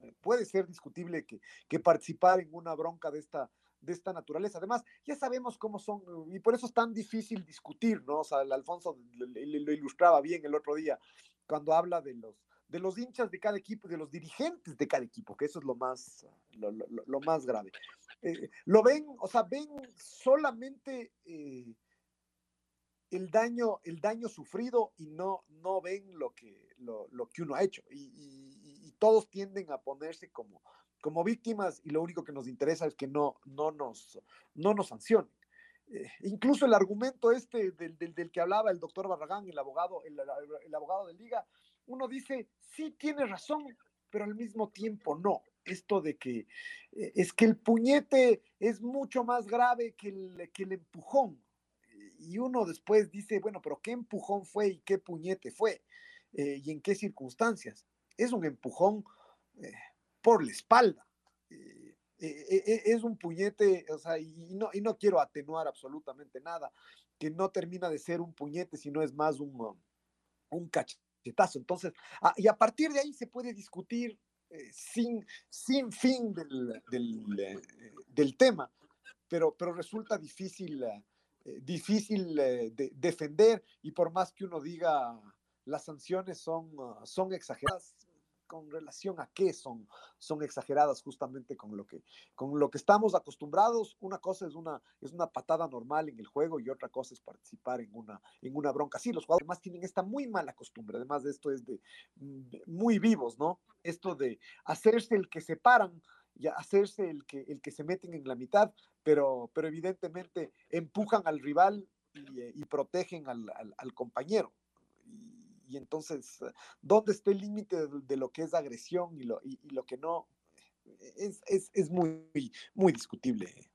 eh, Puede ser discutible que, que participar en una bronca de esta, de esta naturaleza. Además, ya sabemos cómo son, y por eso es tan difícil discutir, ¿no? O sea, el Alfonso lo ilustraba bien el otro día, cuando habla de los, de los hinchas de cada equipo, de los dirigentes de cada equipo, que eso es lo más, lo más grave. Eh, lo ven, o sea, ven solamente eh, el daño, el daño sufrido y no, no ven lo que, lo, lo que uno ha hecho. Y, todos tienden a ponerse como, como víctimas y lo único que nos interesa es que no, no, nos, no nos sancionen. Eh, incluso el argumento este del, del- del que hablaba el doctor Barragán, el abogado, el, el abogado de Liga, uno dice, sí tiene razón, pero al mismo tiempo no. Esto de que eh, es que el puñete es mucho más grave que el, que el empujón. Y uno después dice, bueno, pero ¿qué empujón fue y qué puñete fue? Eh, ¿Y en qué circunstancias? Es un empujón eh, por la espalda. Eh, es un puñete, o sea, y no, y no quiero atenuar absolutamente nada, que no termina de ser un puñete, sino es más un, um, un cachetazo. Entonces, a- y a partir de ahí se puede discutir sin, sin fin del, del, del tema, pero, pero resulta difícil, eh, difícil eh, de- defender y por más que uno diga las sanciones son, ah, son exageradas, con relación a qué son, son exageradas justamente con lo que, con lo que estamos acostumbrados. Una cosa es una, es una patada normal en el juego y otra cosa es participar en una, en una bronca. Sí, los jugadores más tienen esta muy mala costumbre, además de esto es de mm, de- muy vivos, ¿no? Esto de hacerse el que se paran y hacerse el que, el que se meten en la mitad, pero, pero evidentemente empujan al rival y, eh, protegen al, compañero. Y, entonces, ¿dónde está el límite de, de lo que es agresión y lo, y lo que no? Es, es, es muy, muy discutible.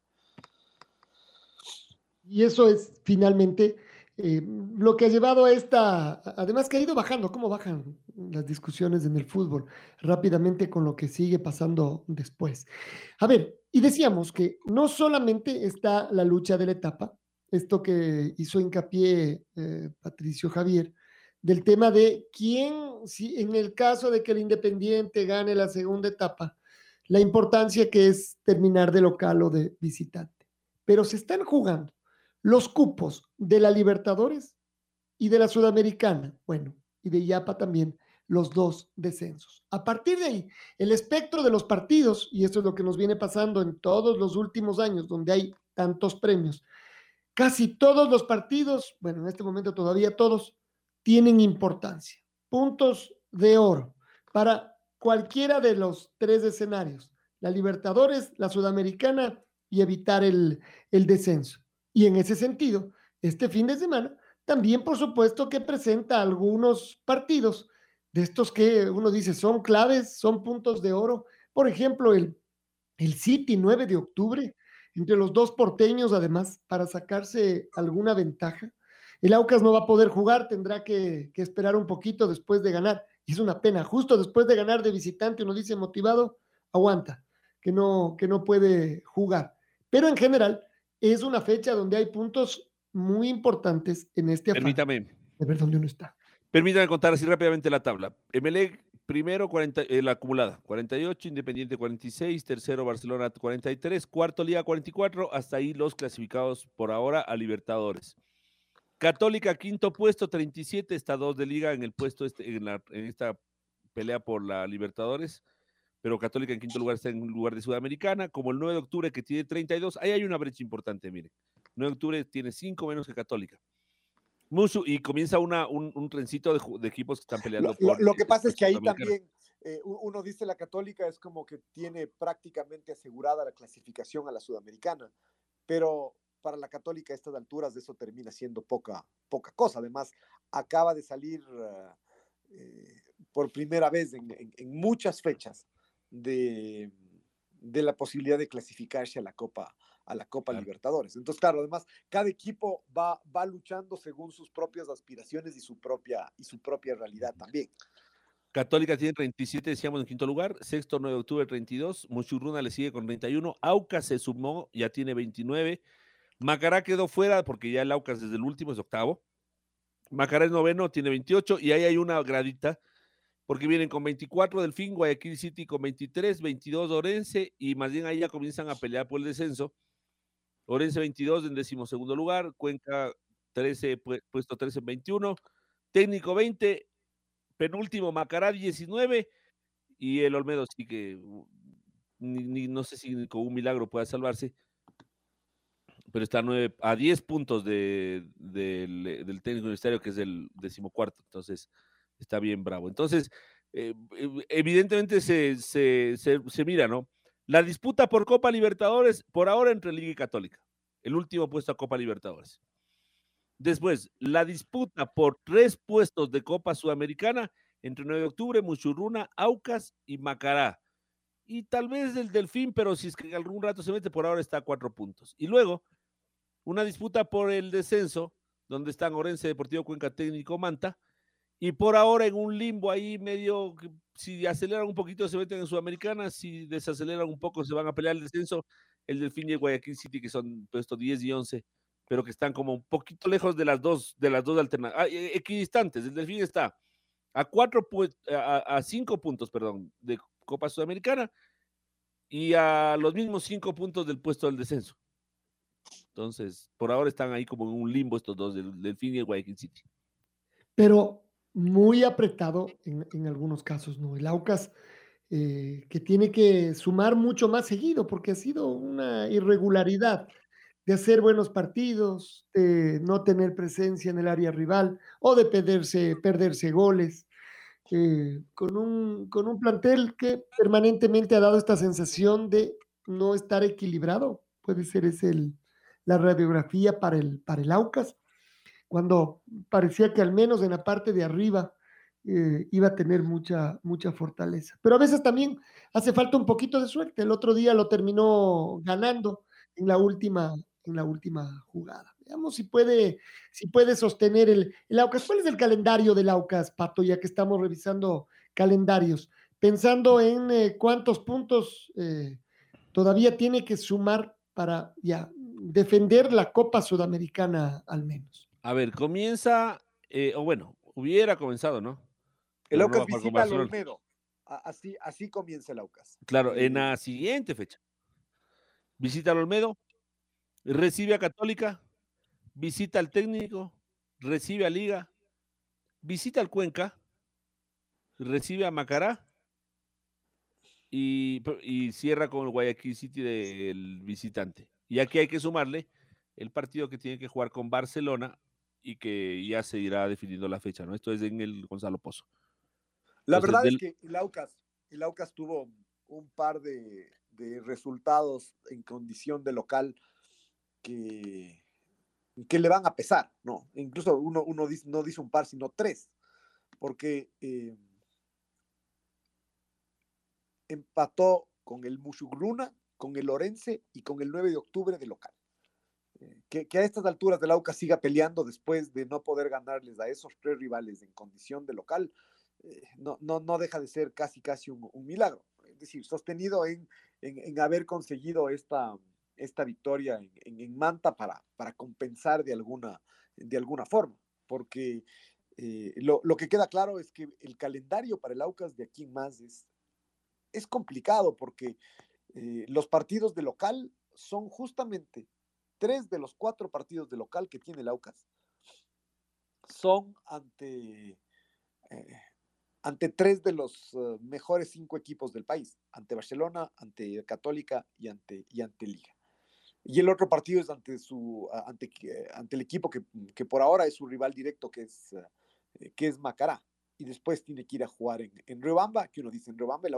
Y eso es finalmente lo que ha llevado a esta, además que ha ido bajando, cómo bajan las discusiones en el fútbol rápidamente con lo que sigue pasando después. A ver, y decíamos que no solamente está la lucha de la etapa, esto que hizo hincapié eh, Patricio Javier, del tema de quién, si en el caso de que el Independiente gane la segunda etapa, la importancia que es terminar de local o de visitante. Pero se están jugando los cupos de la Libertadores y de la Sudamericana, bueno, y de Yapa también, los dos descensos. A partir de ahí, el espectro de los partidos, y esto es lo que nos viene pasando en todos los últimos años, donde hay tantos premios. Casi todos los partidos, bueno, en este momento todavía todos, tienen importancia. Puntos de oro para cualquiera de los tres escenarios, la Libertadores, la Sudamericana y evitar el, el descenso. Y en ese sentido, este fin de semana también, por supuesto, que presenta algunos partidos de estos que uno dice son claves, son puntos de oro. Por ejemplo, el, el City 9 de octubre, entre los dos porteños, además, para sacarse alguna ventaja. El Aucas no va a poder jugar, tendrá que, esperar un poquito después de ganar. Y es una pena, justo después de ganar de visitante, uno dice motivado, aguanta, que no, que no puede jugar. Pero en general, es una fecha donde hay puntos muy importantes en este afán. Permítame. De ver dónde uno está. Permítame contar así rápidamente la tabla. Emelec primero 40, eh, la acumulada, 48, Independiente 46, tercero Barcelona 43, cuarto Liga 44, hasta ahí los clasificados por ahora a Libertadores. Católica quinto puesto, 37, está dos de Liga en el puesto este, en, la, en esta pelea por la Libertadores, pero Católica en quinto lugar está en lugar de Sudamericana, como el 9 de octubre que tiene 32, ahí hay una brecha importante, mire. 9 de octubre tiene 5 menos que Católica. Musu, y comienza una, un, un trencito de, de, equipos que están peleando. Lo, por, lo que pasa es que ahí también eh, uno dice la católica es como que tiene prácticamente asegurada la clasificación a la sudamericana, pero para la católica a estas alturas de eso termina siendo poca, poca cosa. Además, acaba de salir eh, por primera vez en, en, en muchas fechas de, de, la posibilidad de clasificarse a la Copa, a la Copa claro. Libertadores. Entonces, claro, además, cada equipo va, va luchando según sus propias aspiraciones y su propia, y su propia realidad también. Católica tiene 37, decíamos en quinto lugar. Sexto, 9 de octubre, 32. Muchurruna le sigue con 31. Aucas se sumó, ya tiene 29. Macará quedó fuera porque ya el Aucas desde el último es octavo. Macará es noveno, tiene 28. Y ahí hay una gradita porque vienen con 24 Delfín, Guayaquil City con 23, 22 Orense y más bien ahí ya comienzan a pelear por el descenso. Orense 22 en décimo segundo lugar, Cuenca 13, puesto 13 en 21, Técnico 20, penúltimo Macará 19 y el Olmedo sí que ni, ni, no sé si con un milagro pueda salvarse, pero está a, 9, a 10 puntos de, de, de, del técnico universitario que es el decimocuarto, entonces está bien bravo. Entonces, eh, evidentemente se, se, se, se mira, ¿no? La disputa por Copa Libertadores, por ahora entre Liga y Católica. El último puesto a Copa Libertadores. Después, la disputa por tres puestos de Copa Sudamericana entre 9 de octubre, Muchurruna, Aucas y Macará. Y tal vez el Delfín, pero si es que algún rato se mete, por ahora está a cuatro puntos. Y luego, una disputa por el descenso, donde están Orense, Deportivo Cuenca Técnico Manta, y por ahora en un limbo ahí medio, si aceleran un poquito se meten en Sudamericana, si desaceleran un poco se van a pelear el descenso, el Delfín y el Guayaquil City que son puestos 10 y 11, pero que están como un poquito lejos de las dos, de las dos alternativas, ah, equidistantes, el Delfín está a cuatro, a, a cinco puntos, perdón, de Copa Sudamericana y a los mismos cinco puntos del puesto del descenso. Entonces, por ahora están ahí como en un limbo estos dos, del Delfín y el Guayaquil City. Pero muy apretado en, en algunos casos, ¿no? El Aucas eh, que tiene que sumar mucho más seguido porque ha sido una irregularidad de hacer buenos partidos, de no tener presencia en el área rival o de perderse, perderse goles. Eh, con, un, con un plantel que permanentemente ha dado esta sensación de no estar equilibrado. Puede ser es el, la radiografía para el, para el Aucas cuando parecía que al menos en la parte de arriba eh, iba a tener mucha, mucha fortaleza. Pero a veces también hace falta un poquito de suerte. El otro día lo terminó ganando en la última, en la última jugada. Veamos si puede, si puede sostener el, el Aucas. ¿Cuál es el calendario del Aucas, Pato, ya que estamos revisando calendarios? Pensando en eh, cuántos puntos eh, todavía tiene que sumar para ya defender la Copa Sudamericana al menos. A ver, comienza, eh, o bueno, hubiera comenzado, ¿no? El Aucas visita al Olmedo. Así, así comienza el Aucas. Claro, en la siguiente fecha. Visita al Olmedo, recibe a Católica, visita al técnico, recibe a Liga, visita al Cuenca, recibe a Macará y, y cierra con el Guayaquil City del visitante. Y aquí hay que sumarle el partido que tiene que jugar con Barcelona y que ya se irá definiendo la fecha, ¿no? Esto es en el Gonzalo Pozo. La verdad es que el Aucas, el Aucas tuvo un par de, resultados en condición de local que, que le van a pesar, ¿no? Incluso uno, uno no dice un par, sino tres, porque eh, empató con el Mushugruna, con el Orense y con el 9 de octubre de local. Eh, que, a estas alturas del Aucas siga peleando después de no poder ganarles a esos tres rivales en condición de local, eh, no, no, no deja de ser casi casi un, milagro. Es decir, sostenido en, en, haber conseguido esta, esta victoria en, en, Manta para, para compensar de alguna, de alguna forma, porque eh, lo, lo, que queda claro es que el calendario para el Aucas de aquí en más es, es complicado porque los partidos de local son justamente tres de los cuatro partidos de local que tiene el Aucas. Son ante, eh, ante tres de los eh, mejores cinco equipos del país, ante Barcelona, ante Católica y ante, y ante Liga. Y el otro partido es ante, su, ante, ante el equipo que, que por ahora es su rival directo, que es, que es Macará y después tiene que ir a jugar en, en Riobamba, que uno dice, en Riobamba el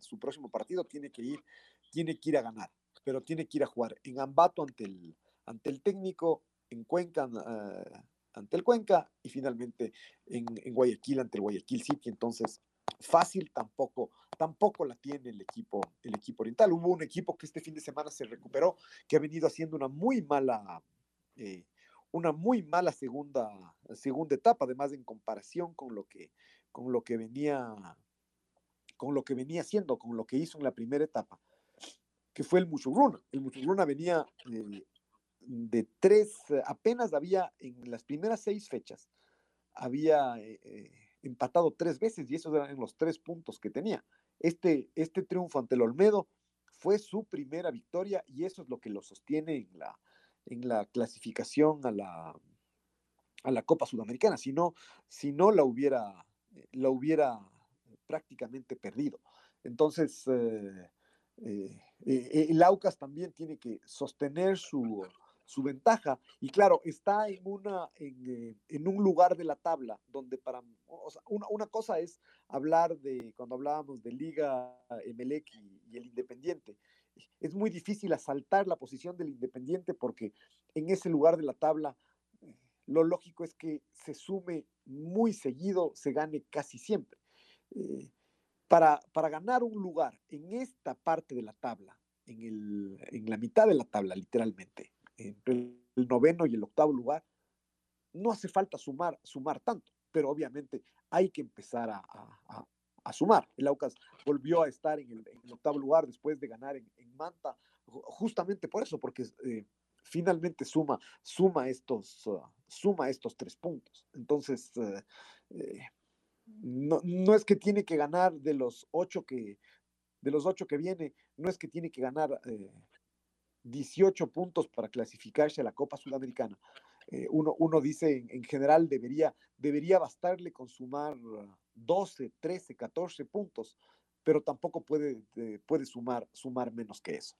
su próximo partido tiene que ir, tiene que ir a ganar, pero tiene que ir a jugar en Ambato ante el, ante el técnico, en Cuenca ah, ante el Cuenca y finalmente en, Guayaquil ante el Guayaquil City, entonces fácil tampoco, tampoco la tiene el equipo, el equipo oriental. Hubo un equipo que este fin de semana se recuperó, que ha venido haciendo una muy mala... Eh, una muy mala segunda, segunda etapa, además en comparación con lo que, con lo que venía con lo que venía haciendo, con lo que hizo en la primera etapa, que fue el Muchurruna. El Muchurruna venía eh, de tres, apenas había en las primeras seis fechas, había eh, eh, empatado tres veces y esos eran los tres puntos que tenía. Este, este triunfo ante el Olmedo fue su primera victoria y eso es lo que lo sostiene en la, en la clasificación a la, a la Copa Sudamericana, si no, si no la hubiera, la hubiera prácticamente perdido. Entonces, eh, eh, el Aucas también tiene que sostener su, su ventaja. Y claro, está en, una, en, en, un lugar de la tabla donde para... una, una, cosa es hablar de, cuando hablábamos de Liga, Emelec y el Independiente, es muy difícil asaltar la posición del Independiente porque en ese lugar de la tabla lo lógico es que se sume muy seguido, se gane casi siempre. Eh, para, para, ganar un lugar en esta parte de la tabla, en, el, en la mitad de la tabla literalmente, entre el noveno y el octavo lugar, no hace falta sumar, sumar tanto, pero obviamente hay que empezar a, a sumar. El Aucas volvió a estar en el, octavo lugar después de ganar en, Manta, justamente por eso, porque eh, finalmente suma, suma, estos, uh, suma estos tres puntos. Entonces, eh, eh, no, no, es que tiene que ganar de los ocho que, de los ocho que viene, no es que tiene que ganar 18 puntos para clasificarse a la Copa Sudamericana. uno, uno, dice en, en, general debería, debería bastarle con sumar 12, 13, 14 puntos, pero tampoco puede, eh, puede sumar, sumar menos que eso.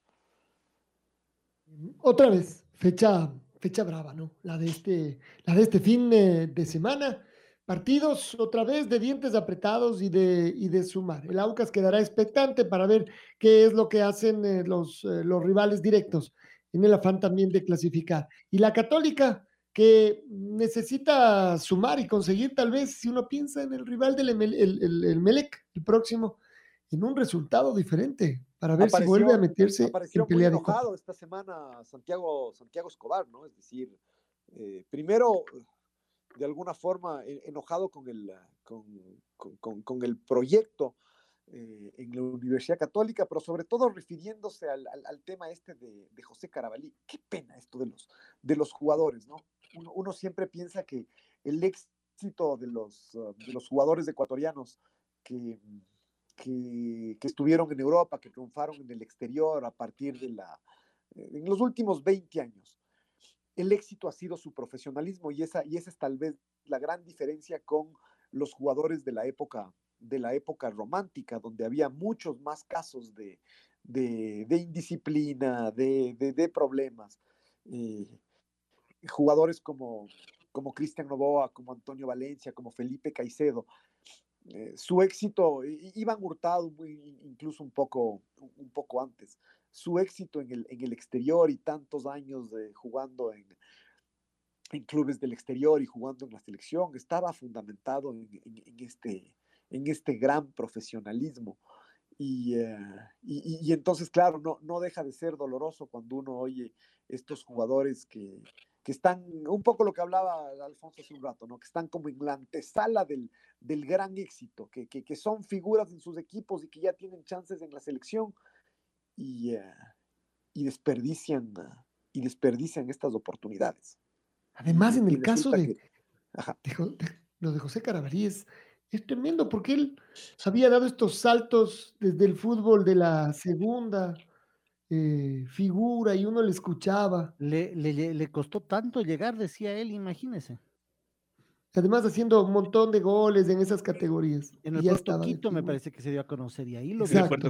Otra vez, fecha, fecha brava, ¿no? La de este, la de este fin de, semana. Partidos otra vez de dientes apretados y de, y de sumar. El Aucas quedará expectante para ver qué es lo que hacen eh, los, eh, los rivales directos en el afán también de clasificar. Y la Católica, que necesita sumar y conseguir tal vez, si uno piensa en el rival del el, el, Melec, el próximo, en un resultado diferente para ver si vuelve a meterse en pelea muy enojado esta semana Santiago, Santiago Escobar, ¿no? Es decir, eh, primero, de alguna forma, enojado con el, con, con, con el proyecto eh, en la Universidad Católica, pero sobre todo refiriéndose al, al, tema este de, de, José Carabalí. Qué pena esto de los, de los jugadores, ¿no? Uno, siempre piensa que el éxito de los, uh, de los jugadores ecuatorianos que, que, que, estuvieron en Europa, que triunfaron en el exterior a partir de la, eh, en los últimos 20 años, el éxito ha sido su profesionalismo y esa, y esa es tal vez la gran diferencia con los jugadores de la época de la época romántica, donde había muchos más casos de, de, indisciplina, de, de, problemas. Eh, jugadores como, como Cristian Novoa, como Antonio Valencia, como Felipe Caicedo, eh, su éxito, Iván Hurtado incluso un poco, un poco antes, su éxito en el, en el exterior y tantos años de, jugando en, en clubes del exterior y jugando en la selección, estaba fundamentado en, este, en este gran profesionalismo. Y, eh, y, y, entonces, claro, no, no deja de ser doloroso cuando uno oye estos jugadores que, que están, un poco lo que hablaba Alfonso hace un rato, ¿no? que están como en la antesala del, del gran éxito, que, que, son figuras en sus equipos y que ya tienen chances en la selección y, uh, y desperdician, uh, y desperdician estas oportunidades. Además, en el caso de, que, de, de, lo de José Carabalí es, es tremendo porque él había dado estos saltos desde el fútbol de la segunda eh, figura y uno le escuchaba. Le, le, le, costó tanto llegar, decía él, imagínese. Además haciendo un montón de goles en esas categorías. En el Puerto Quito me parece que se dio a conocer y ahí lo Exacto.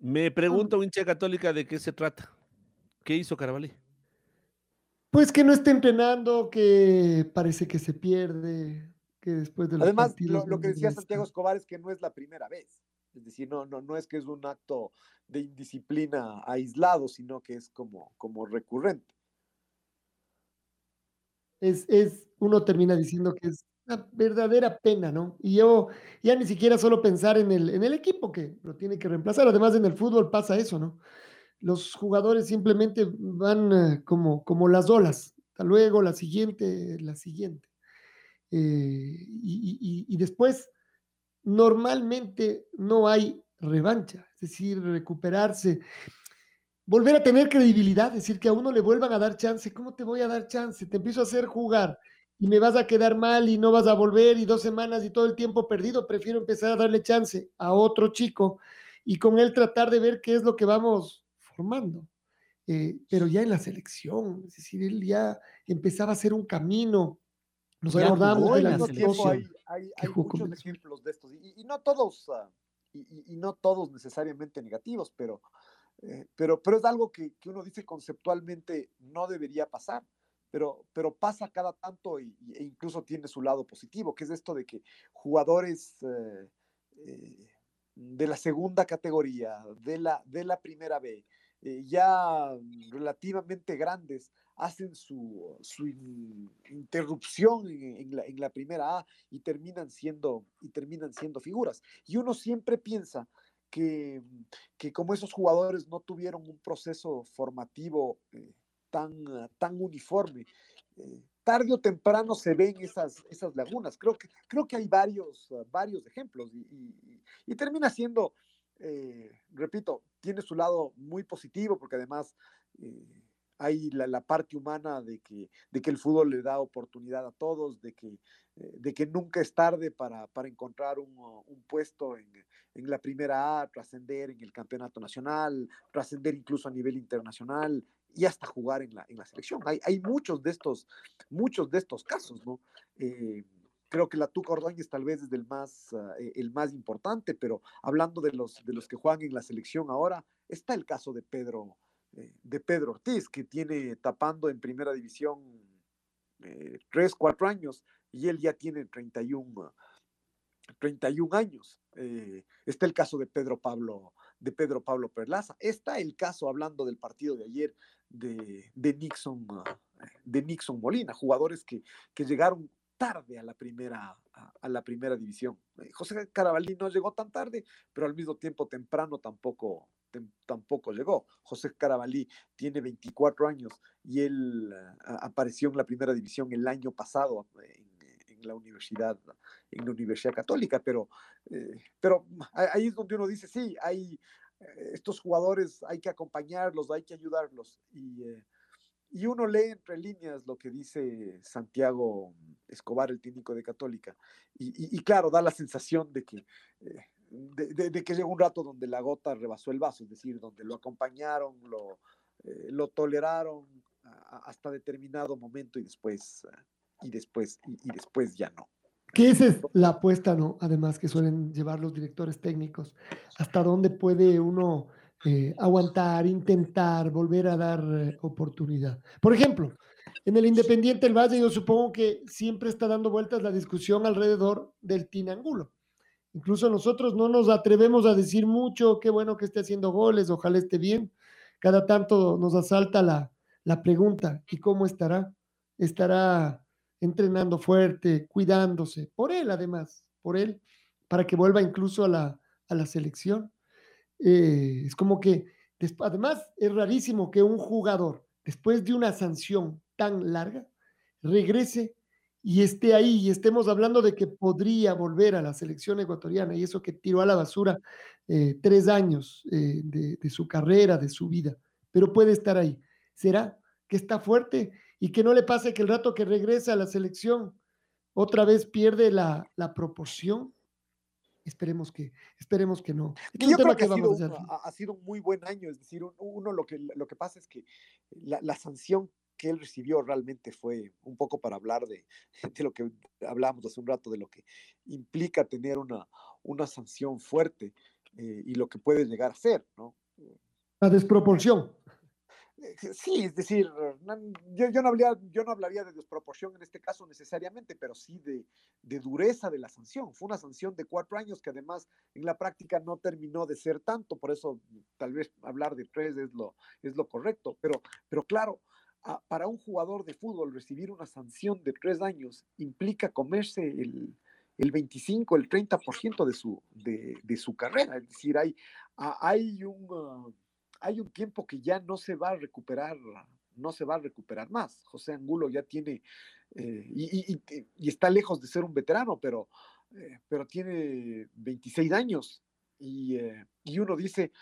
Me pregunta un hincha católica de qué se trata. ¿Qué hizo Carabalí? Pues que no está entrenando, que parece que se pierde, que después de los Además, lo, lo, que decía Santiago Escobar es que no es la primera vez. Es decir, no, no, no es que es un acto de indisciplina aislado, sino que es como, como recurrente. Es, es, uno termina diciendo que es una verdadera pena, ¿no? Y yo ya ni siquiera solo pensar en el, en el equipo que lo tiene que reemplazar, además en el fútbol pasa eso, ¿no? Los jugadores simplemente van uh, como, como las olas, hasta luego, la siguiente, la siguiente. Eh, y, y, y después, normalmente no hay revancha, es decir, recuperarse, volver a tener credibilidad, decir, que a uno le vuelvan a dar chance. ¿Cómo te voy a dar chance? Te empiezo a hacer jugar y me vas a quedar mal y no vas a volver y dos semanas y todo el tiempo perdido. Prefiero empezar a darle chance a otro chico y con él tratar de ver qué es lo que vamos formando. Eh, pero ya en la selección, es decir, él ya empezaba a hacer un camino. Nos acordamos de la tiempo hay, hay, hay muchos ejemplos de estos y, y no todos uh, y, y, no todos necesariamente negativos, pero, eh, pero, pero es algo que, que, uno dice conceptualmente no debería pasar, pero, pero pasa cada tanto y, e incluso tiene su lado positivo, que es esto de que jugadores eh, eh, de la segunda categoría, de la, de la primera B, eh, ya relativamente grandes, hacen su, su in, interrupción en, en, la, en, la, primera A y terminan, siendo, y terminan siendo figuras. Y uno siempre piensa que, que como esos jugadores no tuvieron un proceso formativo tan, tan uniforme, eh, tarde o temprano se ven esas, esas lagunas. Creo que, creo que hay varios, uh, varios ejemplos y, y, y termina siendo, eh, repito, tiene su lado muy positivo porque además eh, hay la, la, parte humana de que, de que el fútbol le da oportunidad a todos, de que, eh, de que nunca es tarde para, para encontrar un, un puesto en, en, la primera A, trascender en el campeonato nacional, trascender incluso a nivel internacional y hasta jugar en la, en la selección. Hay, hay muchos, de estos, muchos de estos casos, ¿no? Eh, creo que la Tuca Ordóñez tal vez es el más, uh, el más importante, pero hablando de los, de los que juegan en la selección ahora, está el caso de Pedro, eh, de Pedro Ortiz, que tiene tapando en primera división eh, tres, cuatro años, y él ya tiene 31, 31 años. Eh, está el caso de Pedro Pablo, de Pedro Pablo Perlaza. Está el caso, hablando del partido de ayer, de, de Nixon, de Nixon Molina, jugadores que, que llegaron tarde a la primera, a, la primera división. José Carabalí no llegó tan tarde, pero al mismo tiempo temprano tampoco, tampoco llegó. José Carabalí tiene 24 años y él uh, apareció en la primera división el año pasado en, en, la universidad, en la Universidad Católica, pero, eh, pero ahí es donde uno dice, sí, hay eh, estos jugadores, hay que acompañarlos, hay que ayudarlos. Y, eh, y uno lee entre líneas lo que dice Santiago Escobar, el técnico de Católica, y, y, y claro, da la sensación de que eh, de, de, de, que llegó un rato donde la gota rebasó el vaso, es decir, donde lo acompañaron, lo, eh, lo toleraron hasta determinado momento y después, y después, y, después ya no. Que esa es la apuesta, ¿no? Además que suelen llevar los directores técnicos, hasta dónde puede uno eh, aguantar, intentar, volver a dar eh, oportunidad. Por ejemplo, en el Independiente del Valle yo supongo que siempre está dando vueltas la discusión alrededor del Tinangulo. Incluso nosotros no nos atrevemos a decir mucho, qué bueno que esté haciendo goles, ojalá esté bien. Cada tanto nos asalta la, la pregunta, ¿y cómo estará? Estará entrenando fuerte, cuidándose, por él además, por él, para que vuelva incluso a la, a la selección. Eh, es como que, además, es rarísimo que un jugador, después de una sanción tan larga, regrese y esté ahí y estemos hablando de que podría volver a la selección ecuatoriana y eso que tiró a la basura eh, tres años eh, de, de su carrera, de su vida, pero puede estar ahí. ¿Será que está fuerte y que no le pase que el rato que regresa a la selección otra vez pierde la, la proporción? Esperemos que, esperemos que no. Este yo creo que, ha, sido ha, sido un, muy buen año, es decir, uno lo que, lo que pasa es que la, la sanción que él recibió realmente fue un poco para hablar de, <laughs> de, lo que hablábamos hace un rato, de lo que implica tener una, una sanción fuerte eh, y lo que puede llegar a ser, ¿no? La desproporción. Eh, sí, es decir, yo, yo, no hablaría, yo no hablaría de desproporción en este caso necesariamente, pero sí de, de, dureza de la sanción. Fue una sanción de cuatro años que además en la práctica no terminó de ser tanto, por eso tal vez hablar de tres es lo, es lo correcto. Pero, pero claro, a, para un jugador de fútbol recibir una sanción de tres años implica comerse el, el 25, el 30% de su, de, de, su carrera. Es decir, hay, hay un... Hay un tiempo que ya no se va a recuperar, no se va a recuperar más. José Angulo ya tiene, eh, y, está lejos de ser un veterano, pero, eh, pero tiene 26 años y, eh, y, uno dice,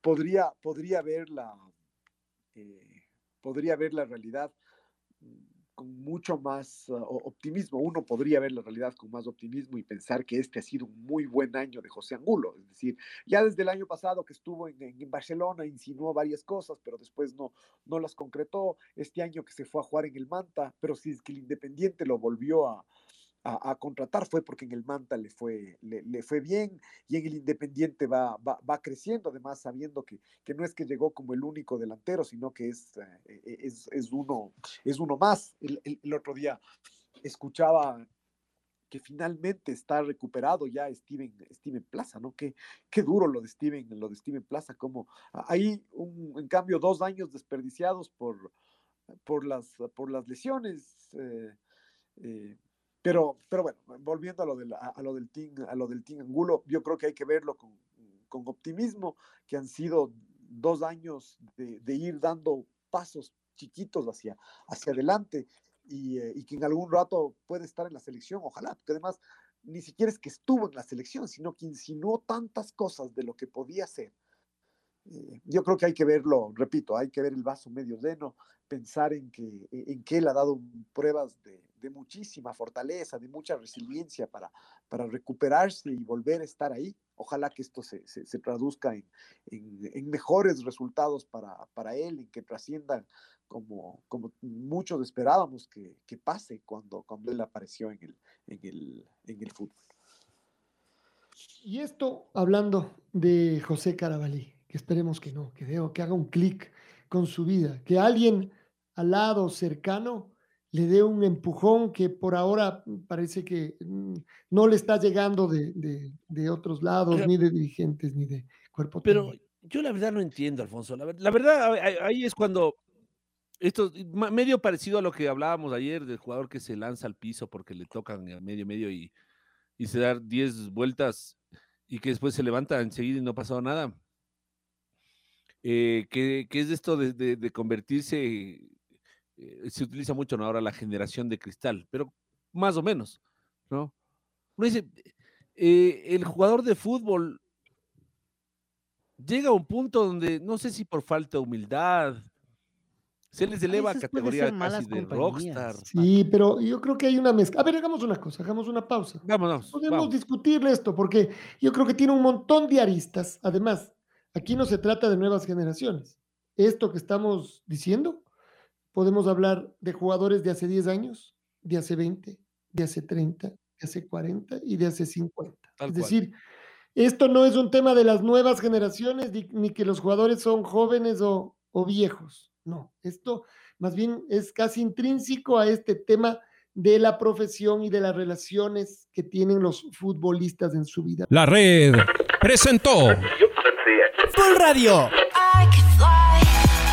podría, podría ver la, podría ver la realidad con mucho más uh, optimismo. Uno podría ver la realidad con más optimismo y pensar que este ha sido un muy buen año de José Angulo. Es decir, ya desde el año pasado que estuvo en, en, Barcelona insinuó varias cosas, pero después no, no las concretó. Este año que se fue a jugar en el Manta, pero si es que el Independiente lo volvió a, a, contratar fue porque en el Manta le fue, le, le fue bien y en el Independiente va, va, va creciendo, además sabiendo que, que, no es que llegó como el único delantero, sino que es, eh, es, es, uno, es uno más. El, el, otro día escuchaba que finalmente está recuperado ya Steven, Steven Plaza, ¿no? Qué, qué duro lo de Steven, lo de Steven Plaza, como un, en cambio dos años desperdiciados por, por, las, por las lesiones. Eh, eh, pero, pero bueno, volviendo a lo, del, a, a lo del team, a lo del team Angulo, yo creo que hay que verlo con, con optimismo, que han sido dos años de, de, ir dando pasos chiquitos hacia, hacia adelante y, eh, y, que en algún rato puede estar en la selección, ojalá, porque además ni siquiera es que estuvo en la selección, sino que insinuó tantas cosas de lo que podía ser. Eh, yo creo que hay que verlo, repito, hay que ver el vaso medio lleno, pensar en que, en que él ha dado pruebas de, de muchísima fortaleza, de mucha resiliencia para, para recuperarse y volver a estar ahí. Ojalá que esto se, se, se traduzca en, en, en, mejores resultados para, para él, en que trasciendan como, como muchos esperábamos que, que, pase cuando, cuando él apareció en el, en, el, en el fútbol. Y esto hablando de José Carabalí, que esperemos que no, que, deo, que haga un clic con su vida, que alguien al lado cercano le dé un empujón que por ahora parece que mm, no le está llegando de, de, de otros lados, pero, ni de dirigentes, ni de cuerpo Pero técnico. yo la verdad no entiendo, Alfonso. La, la, verdad, ahí es cuando esto medio parecido a lo que hablábamos ayer del jugador que se lanza al piso porque le tocan a medio medio y, y se da 10 vueltas y que después se levanta enseguida y no ha pasado nada. Eh, que, que, es esto de, de, de convertirse eh, se utiliza mucho ¿no? ahora la generación de cristal, pero más o menos, ¿no? Uno dice, eh, el jugador de fútbol llega a un punto donde no sé si por falta de humildad se les eleva a categoría casi de rockstar. Sí, pero yo creo que hay una mezcla. A ver, hagamos una cosa, hagamos una pausa. Vámonos. Podemos vamos. discutirle esto porque yo creo que tiene un montón de aristas. Además, aquí no se trata de nuevas generaciones. Esto que estamos diciendo podemos hablar de jugadores de hace 10 años, de hace 20, de hace 30, de hace 40 y de hace 50. Tal es cual. decir, esto no es un tema de las nuevas generaciones ni, que los jugadores son jóvenes o, o viejos. No, esto más bien es casi intrínseco a este tema de la profesión y de las relaciones que tienen los futbolistas en su vida. La red presentó Fútbol Radio.